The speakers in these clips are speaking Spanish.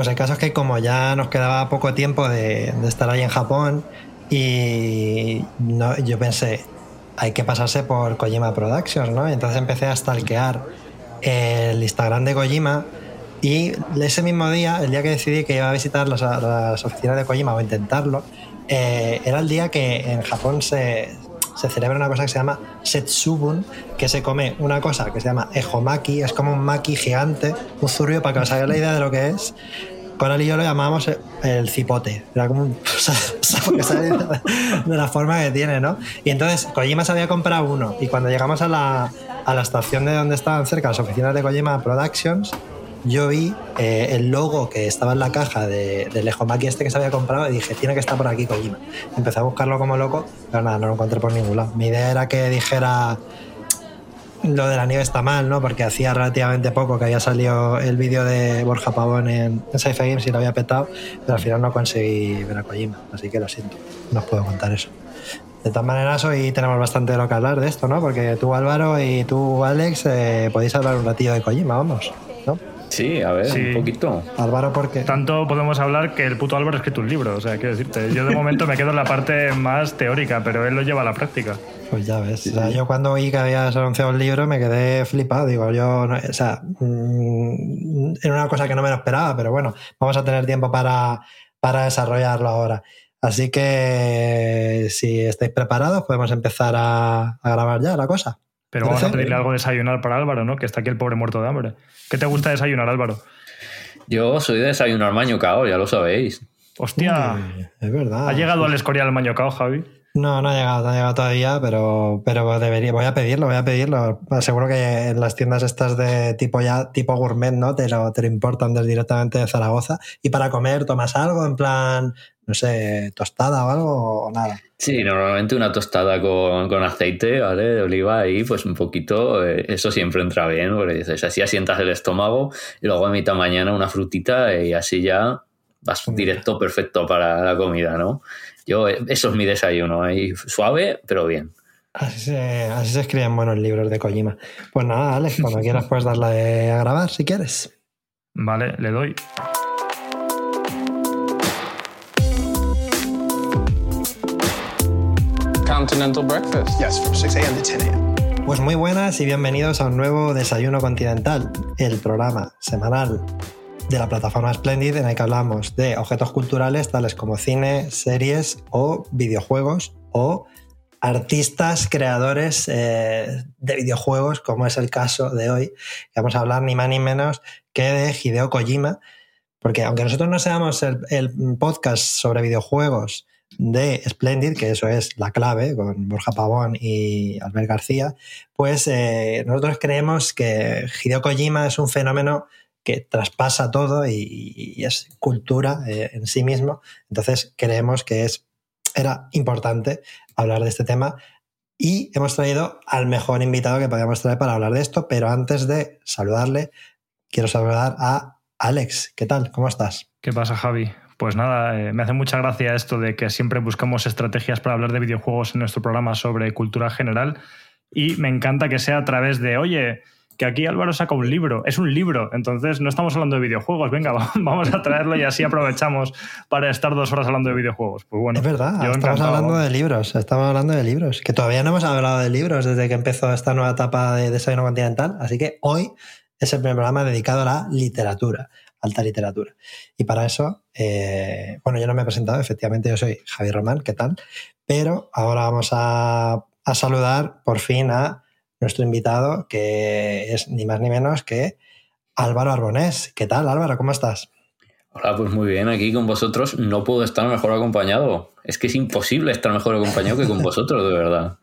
Pues el caso es que como ya nos quedaba poco tiempo de, estar ahí en Japón y yo pensé, hay que pasarse por Kojima Productions, ¿no? Entonces empecé a stalkear el Instagram de Kojima y ese mismo día, el día que decidí que iba a visitar las, las oficinas de Kojima o intentarlo, eh, era el día que en Japón se, se celebra una cosa que se llama Setsubun, que se come una cosa que se llama Ejomaki, es como un maki gigante, un zurrio, para que os hagáis la idea de lo que es. Coral y yo lo llamábamos el, cipote. Era como un. de la forma que tiene, ¿no? Y entonces Kojima se había comprado uno. Y cuando llegamos a la, a la estación de donde estaban cerca las oficinas de Kojima Productions, yo vi eh, el logo que estaba en la caja de, del Ejomaki este que se había comprado y dije, tiene que estar por aquí Kojima. Empecé a buscarlo como loco, pero nada, no lo encontré por ningún lado. Mi idea era que dijera lo de la nieve está mal, ¿no? Porque hacía relativamente poco que había salido el vídeo de Borja Pavón en, en Games y lo había petado, pero al final no conseguí ver a Kojima, así que lo siento, no os puedo contar eso. De todas maneras, hoy tenemos bastante de lo que hablar de esto, ¿no? Porque tú, Álvaro, y tú, Alex, eh, podéis hablar un ratillo de Kojima, vamos. Sí, a ver, Sí. un poquito. Álvaro, ¿por qué? Tanto podemos hablar que el puto Álvaro ha escrito un libro. O sea, quiero decirte, yo de momento me quedo en la parte más teórica, pero él lo lleva a la práctica. Pues ya ves. O sea, yo cuando oí que habías anunciado el libro me quedé flipado. Digo, yo, no- o sea, mm, era una cosa que no me lo esperaba, pero bueno, vamos a tener tiempo para, para desarrollarlo ahora. Así que si estáis preparados, podemos empezar a, a grabar ya la cosa. Pero vamos a pedirle algo de desayunar para Álvaro, ¿no? Que está aquí el pobre muerto de hambre. ¿Qué te gusta desayunar, Álvaro? Yo soy de desayunar mañocao, ya lo sabéis. Hostia, Uy, es verdad. ¿ha llegado al Escorial el mañocao, Javi? No, no ha llegado, no ha llegado todavía, pero, pero debería, voy a pedirlo, voy a pedirlo. Seguro que en las tiendas estas de tipo ya, tipo gourmet, ¿no? Te lo, te lo importan desde directamente de Zaragoza. Y para comer, ¿tomas algo? En plan, no sé, tostada o algo o nada. Sí, normalmente una tostada con, con aceite, ¿vale? De oliva y pues un poquito, eh, eso siempre entra bien, porque dices, así asientas el estómago y luego a mitad mañana una frutita y así ya vas directo perfecto para la comida, ¿no? Yo, eh, eso es mi desayuno, ahí suave, pero bien. Así se, así se escriben buenos libros de Kojima. Pues nada, Alex, cuando quieras puedes darle a grabar si quieres. Vale, le doy. Continental breakfast. Yes, from 6 a.m. to 10 a.m. Pues muy buenas y bienvenidos a un nuevo Desayuno Continental, el programa semanal de la plataforma Splendid en el que hablamos de objetos culturales tales como cine, series o videojuegos o artistas, creadores eh, de videojuegos, como es el caso de hoy, que vamos a hablar ni más ni menos que de Hideo Kojima, porque aunque nosotros no seamos el, el podcast sobre videojuegos de Splendid, que eso es la clave, con Borja Pavón y Albert García, pues eh, nosotros creemos que Hideo Kojima es un fenómeno que traspasa todo y, es cultura eh, en sí mismo. Entonces creemos que es, era importante hablar de este tema y hemos traído al mejor invitado que podíamos traer para hablar de esto, pero antes de saludarle, quiero saludar a Alex. ¿Qué tal? ¿Cómo estás? ¿Qué pasa, Javi? Pues nada, eh, me hace mucha gracia esto de que siempre buscamos estrategias para hablar de videojuegos en nuestro programa sobre cultura general y me encanta que sea a través de, oye, que aquí Álvaro saca un libro, es un libro, entonces no estamos hablando de videojuegos, venga, vamos a traerlo y así aprovechamos para estar dos horas hablando de videojuegos. Pues bueno, es verdad, yo estamos encantado. hablando de libros, estamos hablando de libros, que todavía no hemos hablado de libros desde que empezó esta nueva etapa de Desayuno Continental, así que hoy es el primer programa dedicado a la literatura, alta literatura. Y para eso, eh, bueno, yo no me he presentado, efectivamente yo soy Javier Román, ¿qué tal? Pero ahora vamos a, a saludar por fin a nuestro invitado, que es ni más ni menos que Álvaro Arbonés. ¿Qué tal, Álvaro? ¿Cómo estás? Hola, pues muy bien, aquí con vosotros no puedo estar mejor acompañado. Es que es imposible estar mejor acompañado que con vosotros, de verdad.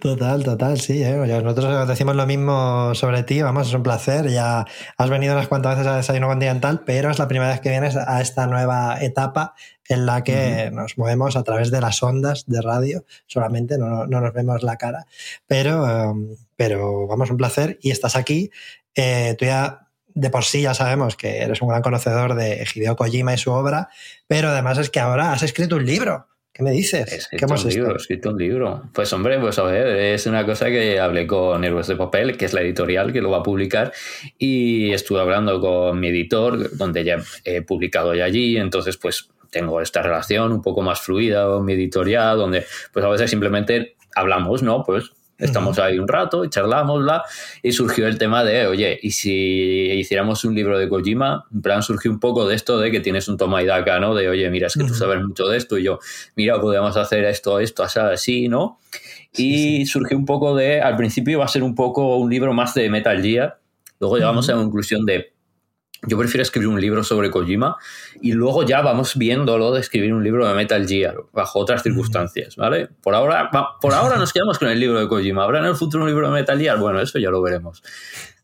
Total, total, sí. ¿eh? Nosotros decimos lo mismo sobre ti, vamos, es un placer. Ya has venido unas cuantas veces a Desayuno Continental, pero es la primera vez que vienes a esta nueva etapa en la que nos movemos a través de las ondas de radio, solamente no, nos vemos la cara. Pero, um, pero vamos, un placer y estás aquí. Eh, tú ya de por sí ya sabemos que eres un gran conocedor de Hideo Kojima y su obra, pero además es que ahora has escrito un libro. ¿Qué me dices? He escrito un libro, he escrito un libro. Pues hombre, pues a ver, es una cosa que hablé con Héroes de Papel, que es la editorial que lo va a publicar, y estuve hablando con mi editor, donde ya he publicado ya allí, entonces pues tengo esta relación un poco más fluida con mi editorial, donde pues a veces simplemente hablamos, ¿no? Pues Estamos ahí un rato y charlamos, y surgió el tema de, oye, ¿y si hiciéramos un libro de Kojima? En plan, surgió un poco de esto de que tienes un toma y daca, ¿no? De, oye, mira, es que tú sabes mucho de esto, y yo, mira, podemos hacer esto, esto, así, ¿no? Y surgió un poco de, al principio iba a ser un poco un libro más de Metal Gear, luego llegamos a la conclusión de, yo prefiero escribir un libro sobre Kojima y luego ya vamos viéndolo de escribir un libro de Metal Gear bajo otras circunstancias, ¿vale? Por ahora, por ahora nos quedamos con el libro de Kojima. ¿Habrá en el futuro un libro de Metal Gear? Bueno, eso ya lo veremos.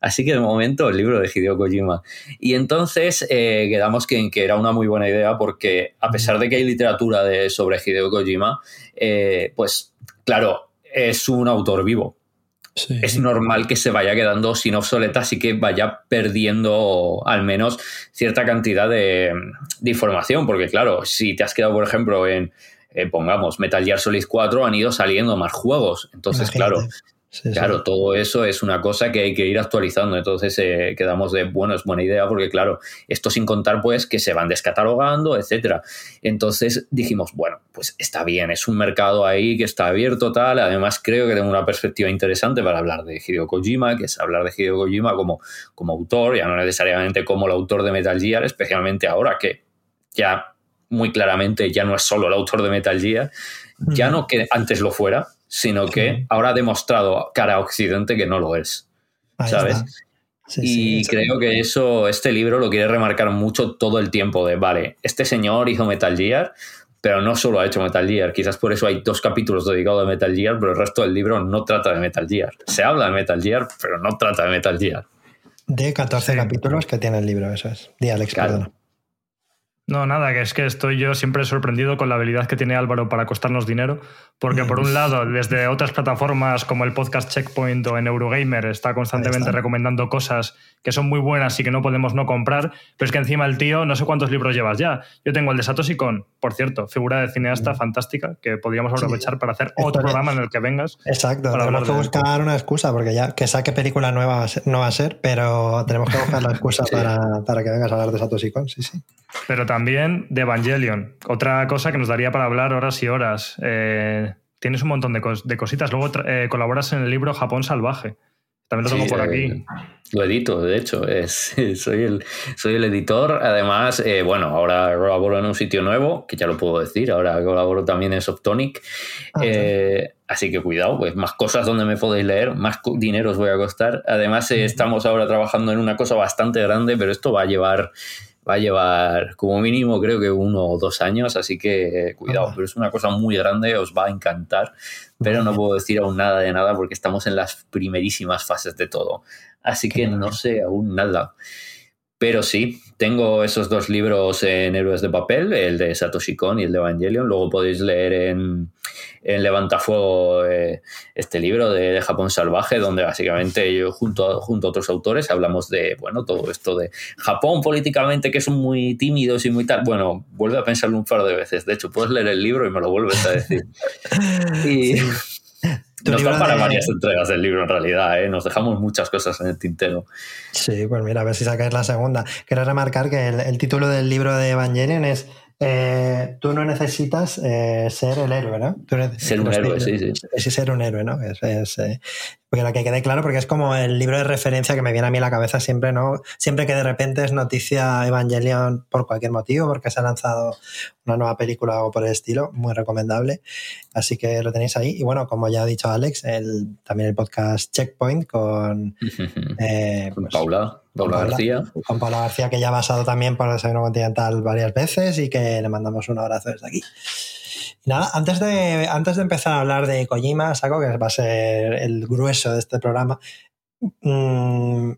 Así que de momento el libro de Hideo Kojima. Y entonces eh, quedamos que, que, era una muy buena idea porque a pesar de que hay literatura de, sobre Hideo Kojima, eh, pues claro, es un autor vivo es normal que se vaya quedando sin obsoleta, así que vaya perdiendo al menos cierta cantidad de, información, porque claro, si te has quedado, por ejemplo, en, eh, pongamos, Metal Gear Solid 4, han ido saliendo más juegos, entonces, claro, claro, todo eso es una cosa que hay que ir actualizando. Entonces eh, quedamos de, bueno, es buena idea porque, claro, esto sin contar pues que se van descatalogando, etcétera. Entonces dijimos, bueno, pues está bien, es un mercado ahí que está abierto, tal. Además, creo que tengo una perspectiva interesante para hablar de Hideo Kojima, que es hablar de Hideo Kojima como, como autor, ya no necesariamente como el autor de Metal Gear, especialmente ahora que ya muy claramente ya no es solo el autor de Metal Gear, ya no que antes lo fuera, sino que ahora ha demostrado cara a Occidente que no lo es. ¿Sabes? y creo que eso, este libro lo quiere remarcar mucho todo el tiempo de, vale, este señor hizo Metal Gear, pero no solo ha hecho Metal Gear, quizás por eso hay dos capítulos dedicados a Metal Gear, pero el resto del libro no trata de Metal Gear. Se habla de Metal Gear, pero no trata de Metal Gear. De 14 capítulos que tiene el libro, eso es. Di Alex, perdona. No, nada, que es que estoy yo siempre sorprendido con la habilidad que tiene Álvaro para costarnos dinero, porque por un lado, desde otras plataformas como el podcast Checkpoint o en Eurogamer, está constantemente recomendando cosas que son muy buenas y que no podemos no comprar, pero es que encima el tío, no sé cuántos libros llevas ya. Yo tengo el de Satoshi Kon, por cierto, figura de cineasta fantástica, que podríamos aprovechar para hacer otro programa en el que vengas. Exacto, tenemos que buscar una excusa, porque ya que saque película nueva no va a ser, pero tenemos que buscar la excusa para, para, que vengas a hablar de Satoshi Kon, sí, sí. Pero también de Evangelion, otra cosa que nos daría para hablar horas y horas. Eh, tienes un montón de, cositas. Luego eh, colaboras en el libro Japón Salvaje. También lo tengo por aquí. Eh, lo edito, de hecho. Es, soy, el, soy el editor. Además, bueno, ahora colaboro en un sitio nuevo, que ya lo puedo decir. Ahora colaboro también en Softonic. Ah, así que cuidado, pues más cosas donde me podéis leer, más dinero os voy a costar. Además, estamos ahora trabajando en una cosa bastante grande, pero esto va a llevar va a llevar como mínimo creo que uno o dos años, así que cuidado, pero es una cosa muy grande, os va a encantar, pero no puedo decir aún nada de nada porque estamos en las primerísimas fases de todo, así que no sé aún nada. Pero sí, tengo esos dos libros en Héroes de Papel, el de Satoshi Kon y el de Evangelion. Luego podéis leer en, en Levantafuego eh, este libro de, Japón Salvaje, donde básicamente yo junto a, junto a otros autores hablamos de, bueno, todo esto de Japón políticamente, que son muy tímidos y muy tal. Bueno, vuelve a pensarlo un par de veces. De hecho, puedes leer el libro y me lo vuelves a decir. Y... Nos da para varias entregas del libro en realidad, ¿eh? nos dejamos muchas cosas en el tintero. Sí, pues mira, a ver si sacáis la segunda. Quiero remarcar que el, título del libro de Evangelion es eh, Tú no necesitas eh, ser el héroe, ¿no? ser un héroe, sí, sí. Es ser un héroe, ¿no? Es, es, porque lo que quede claro, porque es como el libro de referencia que me viene a mí a la cabeza siempre, ¿no? Siempre que de repente es noticia Evangelion por cualquier motivo, porque se ha lanzado una nueva película o por el estilo, muy recomendable. Así que lo tenéis ahí. Y bueno, como ya ha dicho Alex, el, también el podcast Checkpoint con, eh, pues, Paula. Paula, García. Con Paula García, que ya ha pasado también por el Desayuno Continental varias veces y que le mandamos un abrazo desde aquí. Nada, antes de, antes de empezar a hablar de Kojima, saco que va a ser el grueso de este programa, mmm,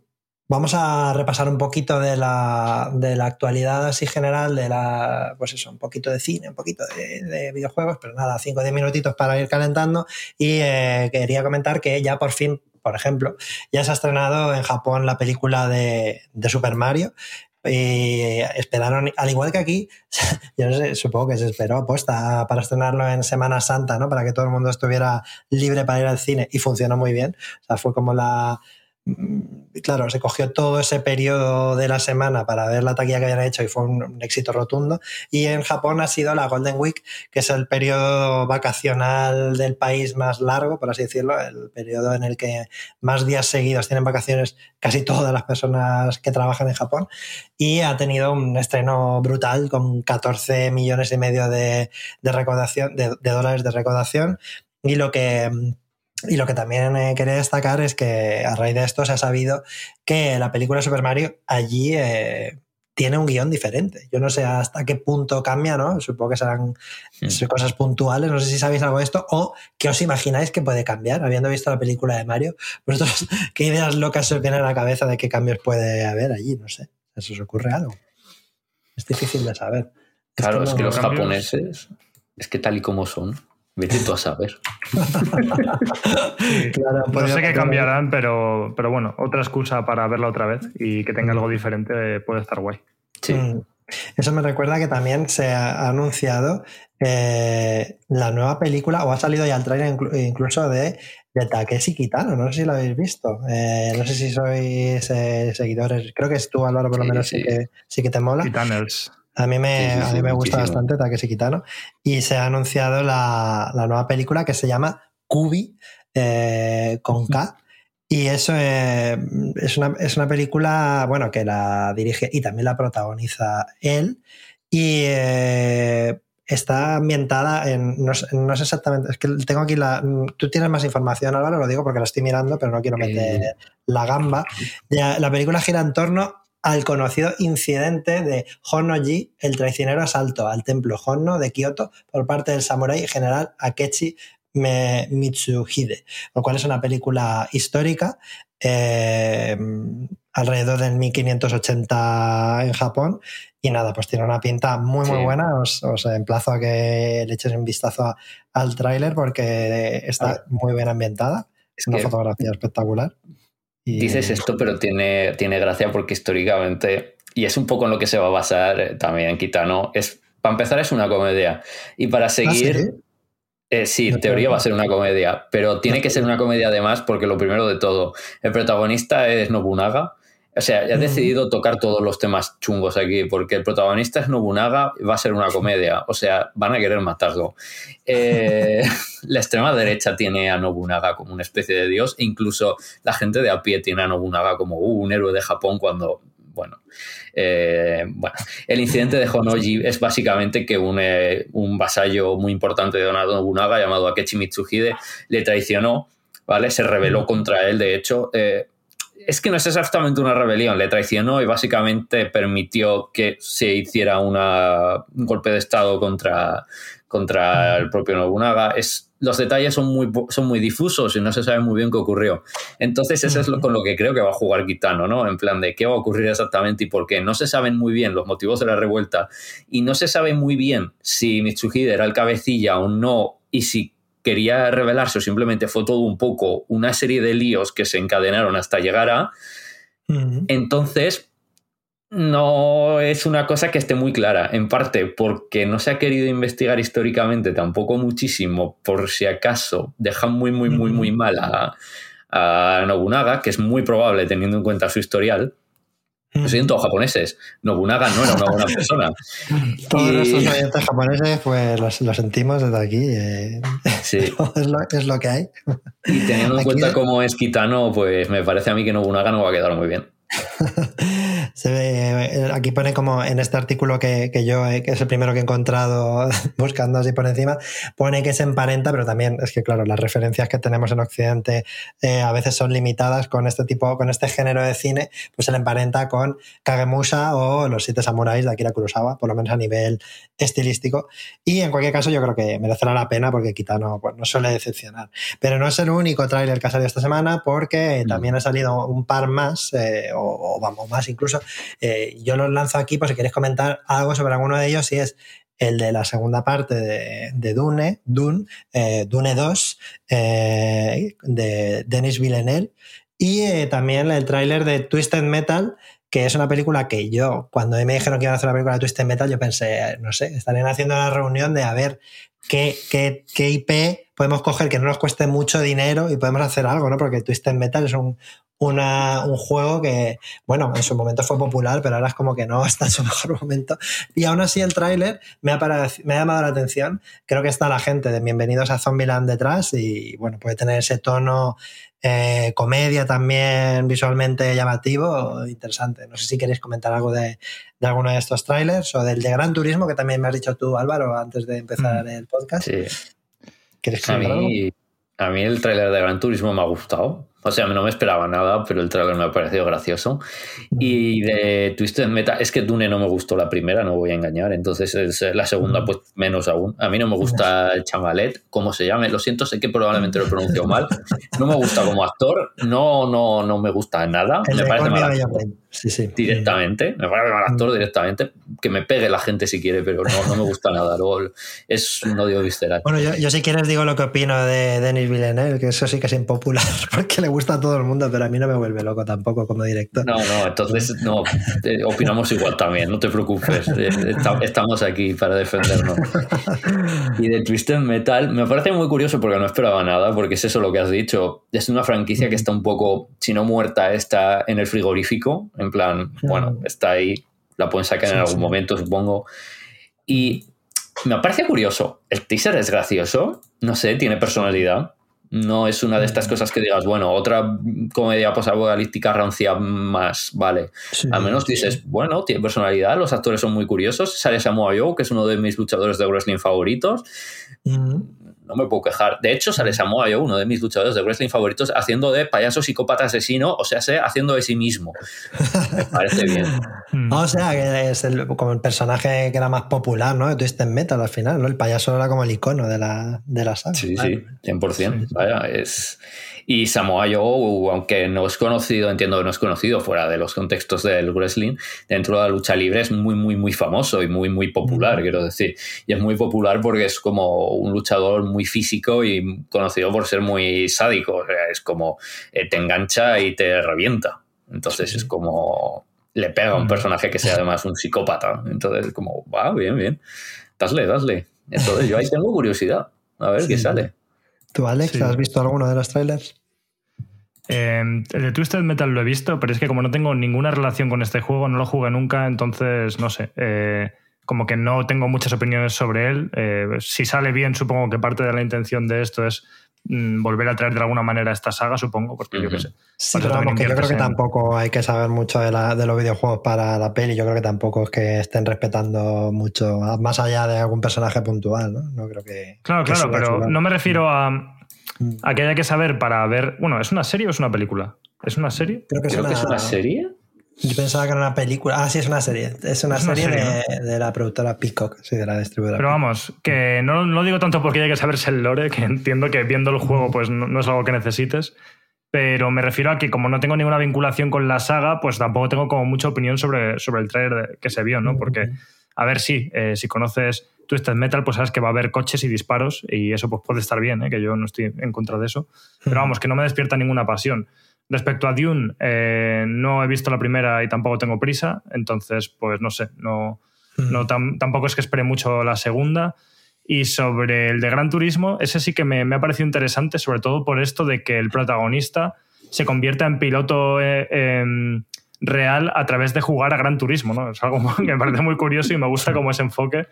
Vamos a repasar un poquito de la, de la, actualidad así general, de la, pues eso, un poquito de cine, un poquito de, de videojuegos, pero nada, 5 o 10 minutitos para ir calentando. Y eh, quería comentar que ya por fin, por ejemplo, ya se ha estrenado en Japón la película de, de Super Mario. Y esperaron, al igual que aquí, yo no sé, supongo que se esperó aposta para estrenarlo en Semana Santa, ¿no? Para que todo el mundo estuviera libre para ir al cine y funcionó muy bien. O sea, fue como la, claro, se cogió todo ese periodo de la semana para ver la taquilla que habían hecho y fue un, éxito rotundo. Y en Japón ha sido la Golden Week, que es el periodo vacacional del país más largo, por así decirlo, el periodo en el que más días seguidos tienen vacaciones casi todas las personas que trabajan en Japón. Y ha tenido un estreno brutal con 14 millones y medio de, de recaudación, de, de dólares de recaudación. Y lo que y lo que también eh, quería destacar es que a raíz de esto se ha sabido que la película Super Mario allí eh, tiene un guion diferente. Yo no sé hasta qué punto cambia, ¿no? Supongo que serán sí. cosas puntuales. No sé si sabéis algo de esto o qué os imagináis que puede cambiar, habiendo visto la película de Mario. ¿Vosotros qué ideas locas se os vienen a la cabeza de qué cambios puede haber allí? No sé. ¿Eso os ocurre algo? Es difícil de saber. Claro, es que, no, es que los cambios... japoneses, es que tal y como son, Vete tú a saber. claro, no sé qué cambiarán, pero, pero bueno, otra excusa para verla otra vez y que tenga algo diferente puede estar guay. Sí. Mm. Eso me recuerda que también se ha anunciado eh, la nueva película, o ha salido ya el trailer incluso de, de Takeshi Kitano, no sé si lo habéis visto. Eh, no sé si sois eh, seguidores, creo que es tú, Álvaro, por lo sí, menos sí. sí, que, sí que te mola. Kitaners. A mí me, sí, sí, a mí me gusta bastante Takeshi Kitano. Y se ha anunciado la, la nueva película que se llama Kubi, eh, con K. Y eso eh, es, una, es, una, película, bueno, que la dirige y también la protagoniza él. Y eh, está ambientada en, no, no, sé exactamente, es que tengo aquí la, tú tienes más información Álvaro, lo digo porque la estoy mirando, pero no quiero meter la gamba. La película gira en torno al conocido incidente de Honnoji, el traicionero asalto al templo Honno de Kioto por parte del samurái general Akechi Mitsuhide, lo cual es una película histórica eh, alrededor del 1580 en Japón y nada, pues tiene una pinta muy muy sí. buena, os, os, emplazo a que le eches un vistazo a, al tráiler porque está muy bien ambientada, es una fotografía espectacular. Y... Dices esto, pero tiene, tiene gracia porque históricamente, y es un poco en lo que se va a basar eh, también Kitano, es, para empezar es una comedia. Y para seguir, ¿Ah, sí? Eh, sí, en teoría va a ser una comedia, pero tiene que ser una comedia además porque lo primero de todo, el protagonista es Nobunaga. O sea, ha decidido tocar todos los temas chungos aquí, porque el protagonista es Nobunaga, va a ser una comedia, o sea, van a querer matarlo. Eh, la extrema derecha tiene a Nobunaga como una especie de dios, e incluso la gente de a pie tiene a Nobunaga como uh, un héroe de Japón cuando, bueno, eh, bueno, el incidente de Honoji es básicamente que un, eh, un vasallo muy importante de Donado Nobunaga llamado Akechi Mitsuhide le traicionó, ¿vale? Se rebeló contra él, de hecho. Eh, es que no es exactamente una rebelión, le traicionó y básicamente permitió que se hiciera una, un golpe de Estado contra, contra el propio Nobunaga. Es, los detalles son muy, son muy difusos y no se sabe muy bien qué ocurrió. Entonces, eso es lo, con lo que creo que va a jugar Kitano, ¿no? En plan de qué va a ocurrir exactamente y por qué. No se saben muy bien los motivos de la revuelta y no se sabe muy bien si Mitsuhide era el cabecilla o no y si quería revelarse o simplemente fue todo un poco una serie de líos que se encadenaron hasta llegar a. Uh -huh. Entonces, no es una cosa que esté muy clara, en parte porque no se ha querido investigar históricamente tampoco muchísimo, por si acaso dejan muy, muy, muy, muy mal a, a Nobunaga, que es muy probable teniendo en cuenta su historial. Lo siento, japoneses. Nobunaga no era una buena persona. Todos y... nuestros oyentes japoneses, pues lo, lo, sentimos desde aquí. Eh. Sí. es, lo, es, lo, que hay. Y teniendo en aquí cuenta cómo es Kitano, pues me parece a mí que Nobunaga no va a quedar muy bien. Se ve, aquí pone como en este artículo que, que yo, eh, que es el primero que he encontrado buscando así por encima, pone que se emparenta, pero también es que, claro, las referencias que tenemos en Occidente eh, a veces son limitadas con este tipo, con este género de cine, pues se le emparenta con Kagemusha o Los Siete Samuráis de Akira Kurosawa, por lo menos a nivel estilístico. Y en cualquier caso, yo creo que merecerá la pena porque Kitano pues, no suele decepcionar. Pero no es el único tráiler que ha salido esta semana porque también ha salido un par más, eh, o, vamos, más incluso. Eh, yo los lanzo aquí por si queréis comentar algo sobre alguno de ellos, y es el de la segunda parte de, Dune, Dune, eh, Dune 2, de Denis Villeneuve, y también el tráiler de Twisted Metal, que es una película que yo, cuando me dijeron que iban a hacer una película de Twisted Metal, yo pensé, no sé, estarían haciendo una reunión de a ver qué, qué, qué IP podemos coger que no nos cueste mucho dinero y podemos hacer algo, ¿no? Porque Twisted Metal es un, un juego que, bueno, en su momento fue popular, pero ahora es como que no está en su mejor momento. Y aún así el tráiler me, ha me ha llamado la atención. Creo que está la gente de Bienvenidos a Zombieland detrás y, bueno, puede tener ese tono eh, comedia también visualmente llamativo, interesante. No sé si queréis comentar algo de, alguno de estos trailers o del de Gran Turismo, que también me has dicho tú, Álvaro, antes de empezar mm. el podcast. Sí. ¿Quieres a mí, a mí el tráiler de Gran Turismo me ha gustado. O sea, no me esperaba nada, pero el trailer me ha parecido gracioso. Y de Twisted Metal, es que Dune no me gustó la primera, no voy a engañar. Entonces, es la segunda, pues menos aún. A mí no me gusta el chamalet, como se llame. Lo siento, sé que probablemente lo pronuncio mal. No me gusta como actor, no, no, no me gusta nada. me parece sí, sí. Directamente, me parece mal actor directamente. Que me pegue la gente si quiere, pero no, no me gusta nada. Luego es un odio visceral. Bueno, yo, yo si quieres digo lo que opino de Denis Villeneuve, que eso sí que es impopular, porque le gusta a todo el mundo, pero a mí no me vuelve loco tampoco como director. No, no, entonces no, eh, opinamos igual también, no te preocupes. Eh, estamos aquí para defendernos. Y de Twisted Metal, me parece muy curioso porque no esperaba nada, porque es eso lo que has dicho. Es una franquicia que está un poco, si no muerta, está en el frigorífico. En plan, bueno, está ahí, la pueden sacar en algún momento, supongo. Y me parece curioso. El teaser es gracioso, no sé, tiene personalidad. No es una de estas cosas que digas, bueno, otra comedia posapocalíptica rancia más, vale. Al menos dices, bueno, tiene personalidad, los actores son muy curiosos. Sale Samoa Joe, que es uno de mis luchadores de wrestling favoritos no me puedo quejar. De hecho, sale Samoa Joe, uno de mis luchadores de wrestling favoritos, haciendo de payaso psicópata asesino, o sea, haciendo de sí mismo. Me parece bien. Mm. o sea, que es como el personaje que era más popular, ¿no? De Twisted Metal al final, ¿no? El payaso era como el icono de la, de la saga. Sí, sí, 100%. Vaya, es... Y Samoa Joe, aunque no es conocido, entiendo que no es conocido fuera de los contextos del wrestling, dentro de la lucha libre es muy, muy, muy famoso y muy, muy popular, quiero decir. Y es muy popular porque es como un luchador muy físico y conocido por ser muy sádico. O sea, es como eh, te engancha y te revienta. Entonces es como le pega a un personaje que sea además un psicópata. Entonces, como, va, bien, bien. Dasle, dasle. Entonces, yo ahí tengo curiosidad. A ver qué sale. ¿Tú, Alex, has visto alguno de los trailers? Em, el de Twisted Metal lo he visto, pero es que como no tengo ninguna relación con este juego, no lo jugué nunca, entonces no sé. Eh, como que no tengo muchas opiniones sobre él. Eh, si sale bien, supongo que parte de la intención de esto es mm, volver a traer de alguna manera esta saga, supongo, porque yo qué sé. Sí, pero yo creo que tampoco hay que saber mucho de, de, los videojuegos para la peli. Yo creo que tampoco es que estén respetando mucho, más allá de algún personaje puntual, ¿no? No creo que. Claro, claro, pero no me refiero a Mm. Aquí hay que saber para ver. Bueno, ¿es una serie o es una película? ¿Es una serie? Creo que es, una... serie. Yo pensaba que era una película. Ah, sí, es una serie. Es una, serie, De, la productora Peacock, sí, de la distribuidora. Pero vamos, que no lo digo tanto porque hay que saberse el lore, que entiendo que viendo el juego pues no, es algo que necesites. Pero me refiero a que como no tengo ninguna vinculación con la saga, pues tampoco tengo como mucha opinión sobre, sobre el trailer que se vio, ¿no? Porque, a ver, sí, eh, si conoces Twisted Metal, pues sabes que va a haber coches y disparos y eso pues puede estar bien, ¿eh? que yo no estoy en contra de eso. Pero vamos, que no me despierta ninguna pasión. Respecto a Dune, eh, no he visto la primera y tampoco tengo prisa, entonces pues no sé, no, no tampoco es que espere mucho la segunda. Y sobre el de Gran Turismo, ese sí que me, ha parecido interesante, sobre todo por esto de que el protagonista se convierta en piloto eh, em, real a través de jugar a Gran Turismo. ¿no? Es algo que me parece muy curioso y me gusta como ese enfoque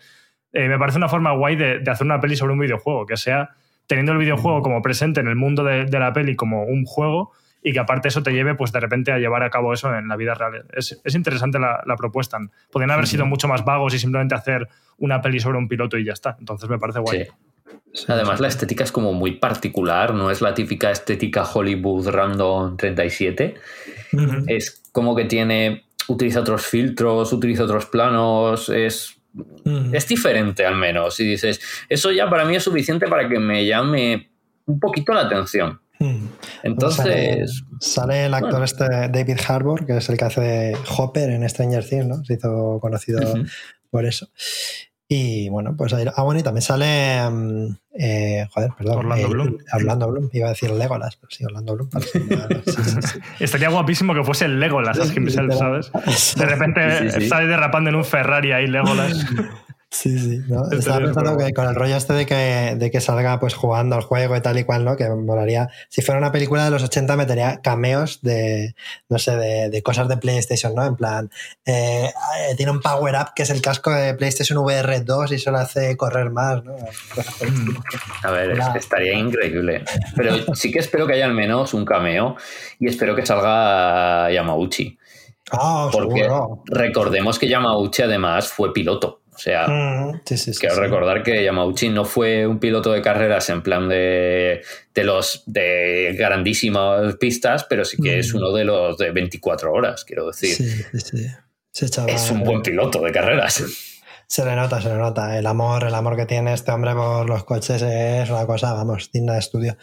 eh, me parece una forma guay de, hacer una peli sobre un videojuego, que sea teniendo el videojuego como presente en el mundo de, la peli como un juego y que aparte eso te lleve pues de repente a llevar a cabo eso en la vida real. Es, es interesante la, la, propuesta. Podrían haber sido mucho más vagos y simplemente hacer una peli sobre un piloto y ya está. Entonces me parece guay. Sí. Además, la estética es como muy particular, no es la típica estética Hollywood Random 37. Uh -huh. Es como que tiene, utiliza otros filtros, utiliza otros planos, es, uh -huh. es diferente al menos. Y dices, eso ya para mí es suficiente para que me llame un poquito la atención. Hmm. Entonces. Sale, sale el actor bueno. este David Harbour, que es el que hace Hopper en Stranger Things, ¿no? Se hizo conocido uh -huh. por eso. Y bueno, pues ahí. Ah, bueno, y también sale. Eh, joder, perdón. Orlando eh, Bloom. Orlando Bloom. Iba a decir Legolas, pero sí, Orlando Bloom. Sí, sí, sí. Estaría guapísimo que fuese el Legolas, ¿sabes? De repente sale derrapando en un Ferrari ahí, Legolas. Sí, sí. ¿no? Estaba pensando que con el rollo este de que, de que salga pues jugando al juego y tal y cual, ¿no? Que molaría. Si fuera una película de los 80, metería cameos de, no sé, de, de cosas de PlayStation, ¿no? En plan, eh, tiene un power up que es el casco de PlayStation VR 2 y solo hace correr más, ¿no? A ver, es que estaría increíble. Pero sí que espero que haya al menos un cameo y espero que salga Yamauchi. Oh, Porque seguro. recordemos que Yamauchi además fue piloto. O sea, mm, sí, sí, sí, quiero recordar que Yamauchi no fue un piloto de carreras en plan de, de los de grandísimas pistas, pero sí que mm. es uno de los de 24 horas, quiero decir. es un buen piloto de carreras. Se le nota, se le nota. El amor, el amor que tiene este hombre por los coches es una cosa, vamos, digna de estudio.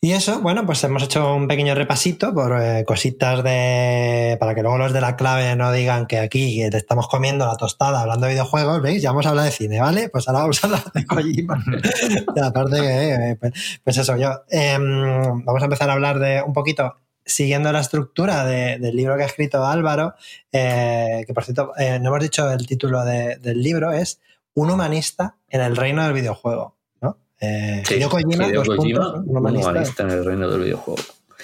Y eso, bueno, pues hemos hecho un pequeño repasito por eh, cositas de. para que luego los de la clave no digan que aquí te estamos comiendo la tostada hablando de videojuegos, ¿veis? Ya hemos hablado de cine, ¿vale? Pues ahora vamos a hablar de Kojima. aparte que, eh, pues, pues, eso, yo. Eh, vamos a empezar a hablar de un poquito siguiendo la estructura de, del libro que ha escrito Álvaro, eh, que por cierto, eh, no hemos dicho el título de, del libro, es Un humanista en el reino del videojuego. ¿no? Eh, sí, Hideo Kojima, Hideo Kojima puntos, un humanista, humanista en el reino del videojuego.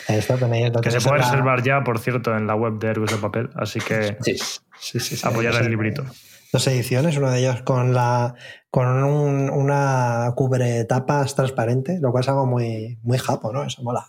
Esto tenéis, que se puede reservar ya, por cierto, en la web de Héroes de Papel, así que sí. Sí, sí, apoyar el librito. Dos ediciones, uno de ellos con la con un, una cubre tapas transparente, lo cual es algo muy, muy japo, ¿no? Eso mola.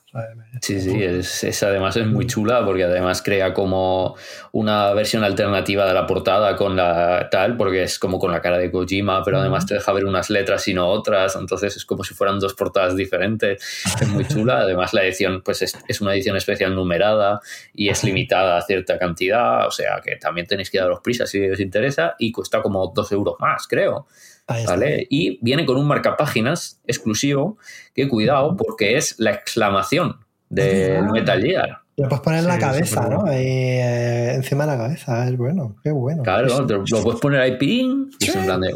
Sí, sí, es, es, además es muy chula porque además crea como una versión alternativa de la portada con la tal, porque es como con la cara de Kojima, pero además te deja ver unas letras y no otras, entonces es como si fueran dos portadas diferentes. Es muy chula. Además, la edición, pues es, es una edición especial numerada y es limitada a cierta cantidad, o sea que también tenéis que daros prisa si os interesa y cuesta como dos euros más, creo. ¿Vale? Y viene con un marcapáginas exclusivo que cuidado porque es la exclamación del ah, Metal Gear. Lo puedes poner en sí, la cabeza, ¿no? Ahí eh, encima de la cabeza, es bueno, qué bueno. Claro, lo puedes poner ahí ping y en plan de,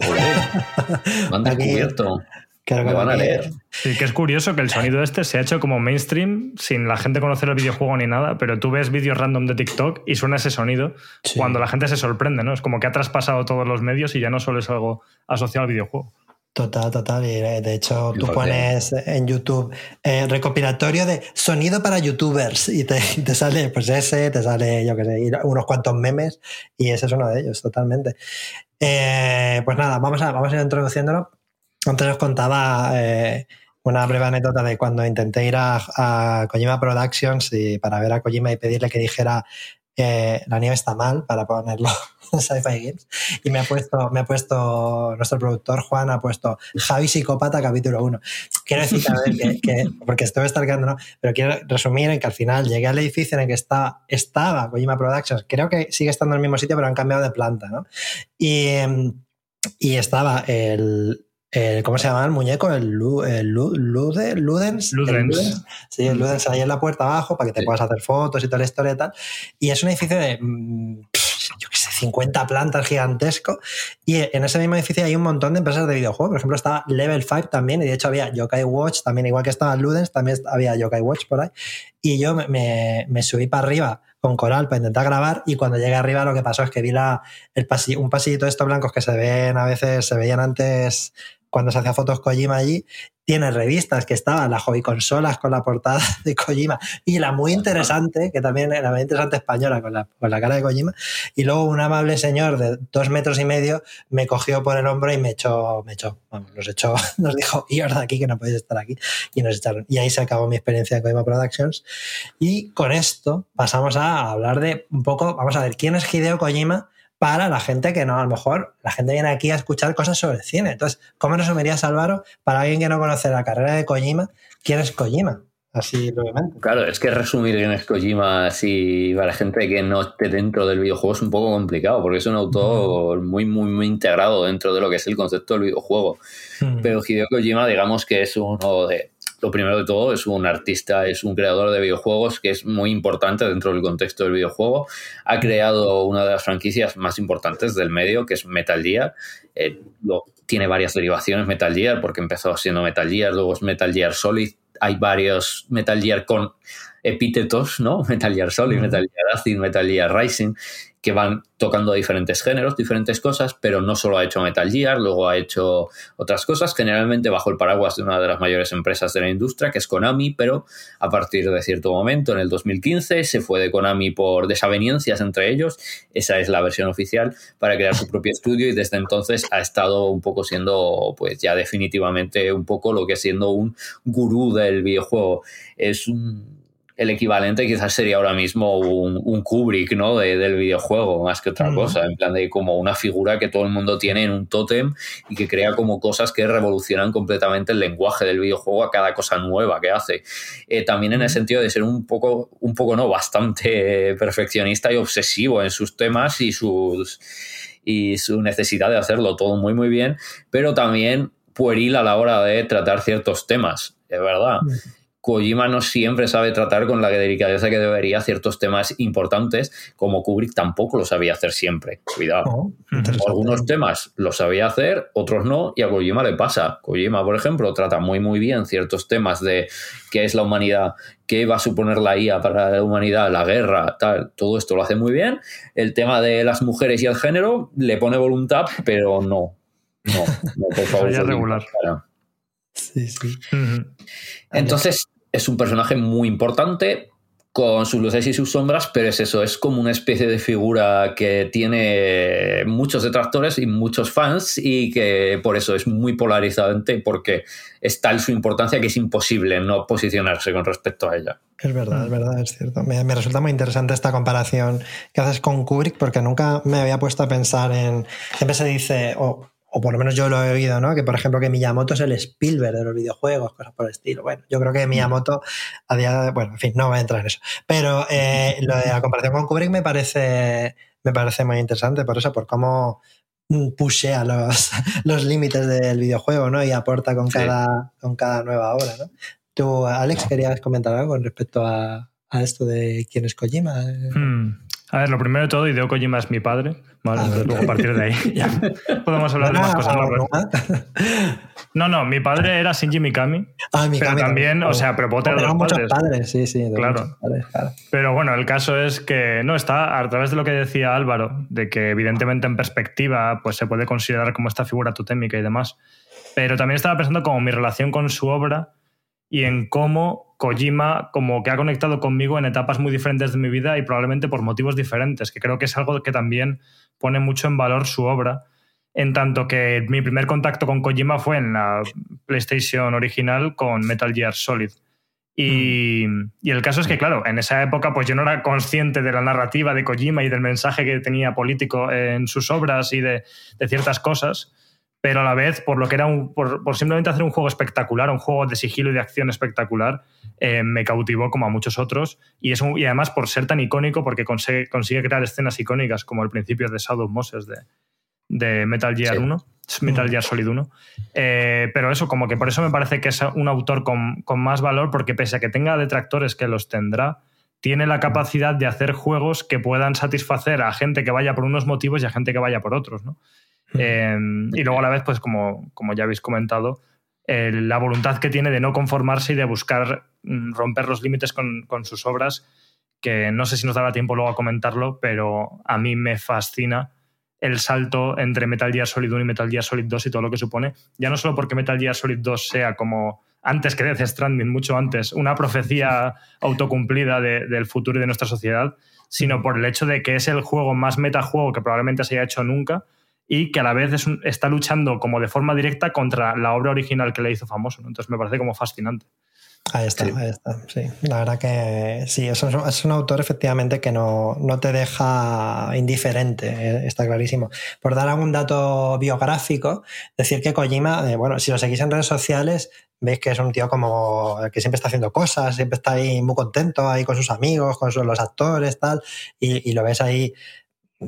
me han descubierto. Que van a leer. Sí, que es curioso que el sonido este se ha hecho como mainstream sin la gente conocer el videojuego ni nada, pero tú ves vídeos random de TikTok y suena ese sonido sí. cuando la gente se sorprende, ¿no? Es como que ha traspasado todos los medios y ya no solo es algo asociado al videojuego. Total, total. Y de hecho, tú pones en YouTube eh, recopilatorio de sonido para youtubers y te, te, sale pues ese, te sale, yo qué sé, unos cuantos memes y ese es uno de ellos, totalmente. Eh, pues nada, vamos a, vamos a ir introduciéndolo. Antes os contaba eh, una breve anécdota de cuando intenté ir a, a, Kojima Productions y para ver a Kojima y pedirle que dijera eh, la nieve está mal para ponerlo en Sci-Fi Games. Y me ha puesto, me ha puesto, nuestro productor Juan ha puesto Javi Psicópata capítulo 1. Quiero decir, a ver, que, que, porque estoy stalkeando, ¿no? Pero quiero resumir en que al final llegué al edificio en el que estaba, estaba Kojima Productions. Creo que sigue estando en el mismo sitio, pero han cambiado de planta, ¿no? Y, y estaba el, el, ¿cómo se llama el muñeco? El, Lu, el Lu, Lude, Ludens. Ludens. El Ludens. Sí, el Ludens ahí en la puerta abajo para que te sí. puedas hacer fotos y toda la historia y tal. Y es un edificio de, mm, yo qué sé, 50 plantas gigantesco. Y en ese mismo edificio hay un montón de empresas de videojuegos. Por ejemplo, estaba Level 5 también, y de hecho había Yokai Watch, también igual que estaba Ludens, también había Yokai Watch por ahí. Y yo me subí para arriba con Coral para intentar grabar y cuando llegué arriba lo que pasó es que vi la, el pasillo, un pasillito de estos blancos que se ven a veces, se veían antes cuando se hacía fotos Kojima allí, tiene revistas que estaban las hobby consolas con la portada de Kojima y la muy interesante, que también era muy interesante española con la, con la cara de Kojima. Y luego un amable señor de dos metros y medio me cogió por el hombro y me echó, me echó, vamos, nos echó, nos dijo, y de aquí que no podéis estar aquí. Y nos echaron. Y ahí se acabó mi experiencia de Kojima Productions. Y con esto pasamos a hablar de un poco, vamos a ver, ¿quién es Hideo Kojima? Para la gente que no, a lo mejor la gente viene aquí a escuchar cosas sobre el cine. Entonces, ¿cómo resumirías, Álvaro, para alguien que no conoce la carrera de Kojima, quién es Kojima? Así brevemente. Claro, es que resumir quién es Kojima así para la gente que no esté dentro del videojuego es un poco complicado, porque es un autor muy, muy, muy integrado dentro de lo que es el concepto del videojuego. Pero Hideo Kojima, digamos que es uno de lo primero de todo es un artista, es un creador de videojuegos que es muy importante dentro del contexto del videojuego. Ha creado una de las franquicias más importantes del medio, que es Metal Gear. Eh, tiene varias derivaciones Metal Gear, porque empezó siendo Metal Gear, luego es Metal Gear Solid. Hay varios Metal Gear con epítetos, ¿no? Metal Gear Solid, Metal Gear Acid, Metal Gear Rising que van tocando diferentes géneros, diferentes cosas, pero no solo ha hecho Metal Gear, luego ha hecho otras cosas, generalmente bajo el paraguas de una de las mayores empresas de la industria, que es Konami, pero a partir de cierto momento, en el 2015, se fue de Konami por desavenencias entre ellos, esa es la versión oficial, para crear su propio estudio y desde entonces ha estado un poco siendo, pues ya definitivamente un poco lo que siendo un gurú del videojuego. Es un el equivalente quizás sería ahora mismo un, Kubrick, ¿no? del videojuego, más que otra cosa, en plan de como una figura que todo el mundo tiene en un tótem y que crea como cosas que revolucionan completamente el lenguaje del videojuego a cada cosa nueva que hace. Eh, también en el sentido de ser un poco, un poco, no, bastante perfeccionista y obsesivo en sus temas y sus y su necesidad de hacerlo todo muy muy bien, pero también pueril a la hora de tratar ciertos temas, es verdad. Kojima no siempre sabe tratar con la delicadeza que debería ciertos temas importantes, como Kubrick tampoco lo sabía hacer siempre. Cuidado. Oh, Algunos temas lo sabía hacer, otros no, y a Kojima le pasa. Kojima, por ejemplo, trata muy muy bien ciertos temas de qué es la humanidad, qué va a suponer la IA para la humanidad, la guerra, tal. Todo esto lo hace muy bien. El tema de las mujeres y el género le pone voluntad, pero no. No, no por favor. regular. Sí, sí. Entonces, es un personaje muy importante con sus luces y sus sombras, pero es eso, es como una especie de figura que tiene muchos detractores y muchos fans y que por eso es muy polarizante porque es tal su importancia que es imposible no posicionarse con respecto a ella. Es verdad, es verdad, es cierto. Me, resulta muy interesante esta comparación que haces con Kubrick porque nunca me había puesto a pensar en... Siempre se dice, o por lo menos yo lo he oído, ¿no? Que por ejemplo que Miyamoto es el Spielberg de los videojuegos, cosas por el estilo. Bueno, yo creo que Miyamoto a día de, bueno, en fin, no voy a entrar en eso. Pero eh, lo de la comparación con Kubrick me parece, me parece muy interesante por eso, por cómo pushea los, los límites del videojuego, ¿no? Y aporta con, cada, con cada nueva obra, ¿no? Tú, Alex, querías comentar algo con respecto a, a esto de quién es Kojima. Hmm. A ver, lo primero de todo, Hideo Kojima es mi padre. Vale, ah, luego a partir de ahí ya podemos hablar de más cosas. No, no, mi padre era Shinji Mikami. Ah, Mikami. Pero también, o sea, pero puedo tener dos muchos padres. Sí, sí. Claro. Pero bueno, el caso es que no está a través de lo que decía Álvaro, de que evidentemente en perspectiva pues se puede considerar como esta figura totémica y demás. Pero también estaba pensando como mi relación con su obra y en cómo Kojima como que ha conectado conmigo en etapas muy diferentes de mi vida y probablemente por motivos diferentes, que creo que es algo que también pone mucho en valor su obra, en tanto que mi primer contacto con Kojima fue en la PlayStation original con Metal Gear Solid. Y, mm. y, el caso es que, claro, en esa época pues yo no era consciente de la narrativa de Kojima y del mensaje que tenía político en sus obras y de, de ciertas cosas pero a la vez, por lo que era un, por, simplemente hacer un juego espectacular, un juego de sigilo y de acción espectacular, eh, me cautivó como a muchos otros. Y, es y además por ser tan icónico, porque consigue, consigue crear escenas icónicas como el principio de Shadow Moses de, de Metal Gear 1, Metal Gear Solid 1. Eh, pero eso, como que por eso me parece que es un autor con, con más valor, porque pese a que tenga detractores que los tendrá, tiene la capacidad de hacer juegos que puedan satisfacer a gente que vaya por unos motivos y a gente que vaya por otros, ¿no? Em, y luego a la vez, pues como, como ya habéis comentado, la voluntad que tiene de no conformarse y de buscar mm, romper los límites con, con, sus obras, que no sé si nos dará tiempo luego a comentarlo, pero a mí me fascina el salto entre Metal Gear Solid 1 y Metal Gear Solid 2 y todo lo que supone. Ya no solo porque Metal Gear Solid 2 sea como antes que Death Stranding, mucho antes, una profecía autocumplida del futuro y de nuestra sociedad, sino por el hecho de que es el juego más metajuego que probablemente se haya hecho nunca y que a la vez está luchando como de forma directa contra la obra original que le hizo famoso. Entonces me parece como fascinante. Ahí está, ahí está. Sí, la verdad que sí, es un, es un autor efectivamente que no, no, te deja indiferente, eh, está clarísimo. Por dar algún dato biográfico, decir que Kojima, eh, bueno, si lo seguís en redes sociales, veis que es un tío como que siempre está haciendo cosas, siempre está ahí muy contento ahí con sus amigos, con los actores, tal, y, y lo ves ahí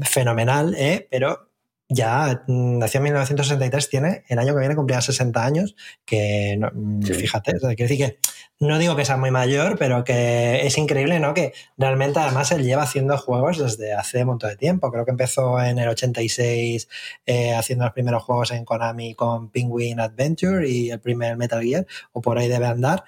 fenomenal, ¿eh? pero ya mm, nació en 1963, tiene el año que viene cumplirá 60 años, que mm, fíjate, quiere decir que no digo que sea muy mayor, pero que es increíble, ¿no? Que realmente además él lleva haciendo juegos desde hace un montón de tiempo. Creo que empezó en el 86 eh, haciendo los primeros juegos en Konami con Penguin Adventure y el primer Metal Gear, o por ahí debe andar.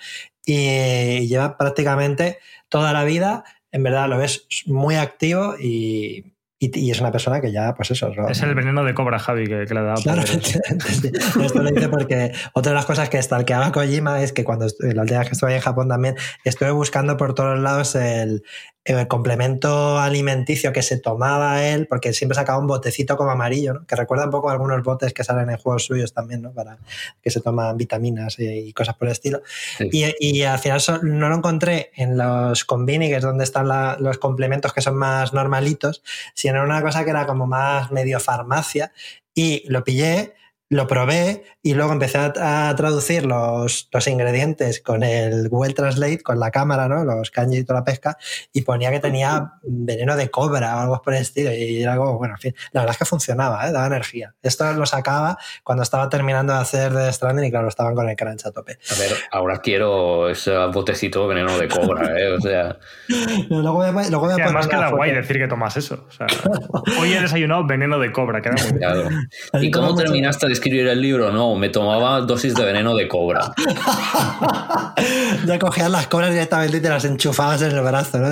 Y lleva prácticamente toda la vida, en verdad lo ves muy activo y y, es una persona que ya, pues eso. Es el veneno de cobra, Javi, que, le ha dado. Claro, esto lo dice porque otra de las cosas que stalkeaba Kojima es que cuando la última vez que estuve en Japón también estuve buscando por todos lados el, el complemento alimenticio que se tomaba él, porque siempre sacaba un botecito como amarillo, ¿no? que recuerda un poco a algunos botes que salen en juegos suyos también, ¿no? para que se toman vitaminas y, cosas por el estilo. Y, y, al final no lo encontré en los convini, que es donde están los complementos que son más normalitos, sino en una cosa que era como más medio farmacia, y lo pillé lo probé y luego empecé a, traducir los, los, ingredientes con el Google Translate, con la cámara, ¿no? Los kanji y toda la pesca, y ponía que tenía veneno de cobra o algo por el estilo. Y era algo, bueno, en fin, la verdad es que funcionaba, ¿eh? daba energía. Esto lo sacaba cuando estaba terminando de hacer The Stranding y claro, estaban con el crunch a tope. A ver, ahora quiero ese botecito de veneno de cobra, ¿eh? O sea... luego además queda guay decir que tomas eso. O sea, hoy he desayunado veneno de cobra, queda muy claro. ¿Y cómo terminaste escribir el libro, no, me tomaba dosis de veneno de cobra. ya cogías las cobras directamente y te las enchufabas en el brazo, ¿no?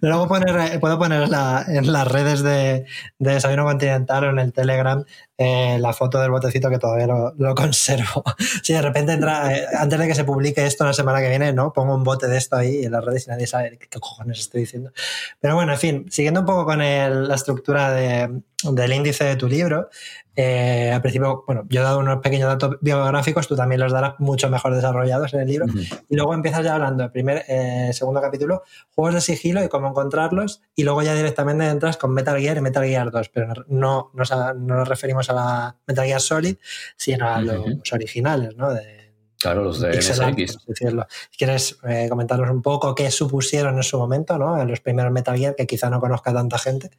Luego poner, puedo poner en las redes de, de Desayuno Continental o en el Telegram eh, la foto del botecito que todavía lo, conservo. si de repente entra, eh, antes de que se publique esto la semana que viene, ¿no? Pongo un bote de esto ahí en las redes y nadie sabe qué cojones estoy diciendo. Pero bueno, en fin, siguiendo un poco con la estructura del índice de tu libro, eh, al principio, bueno, yo he dado unos pequeños datos biográficos, tú también los darás mucho mejor desarrollados en el libro. Y luego empiezas ya hablando, el primer, segundo capítulo, juegos de sigilo y cómo encontrarlos. Y luego ya directamente entras con Metal Gear y Metal Gear 2, pero no, no, no nos referimos a la Metal Gear Solid, sino a los originales, ¿no? De, claro, los de MSX. ¿Quieres eh, comentarnos un poco qué supusieron en su momento, ¿no? En los primeros Metal Gear, que quizá no conozca tanta gente.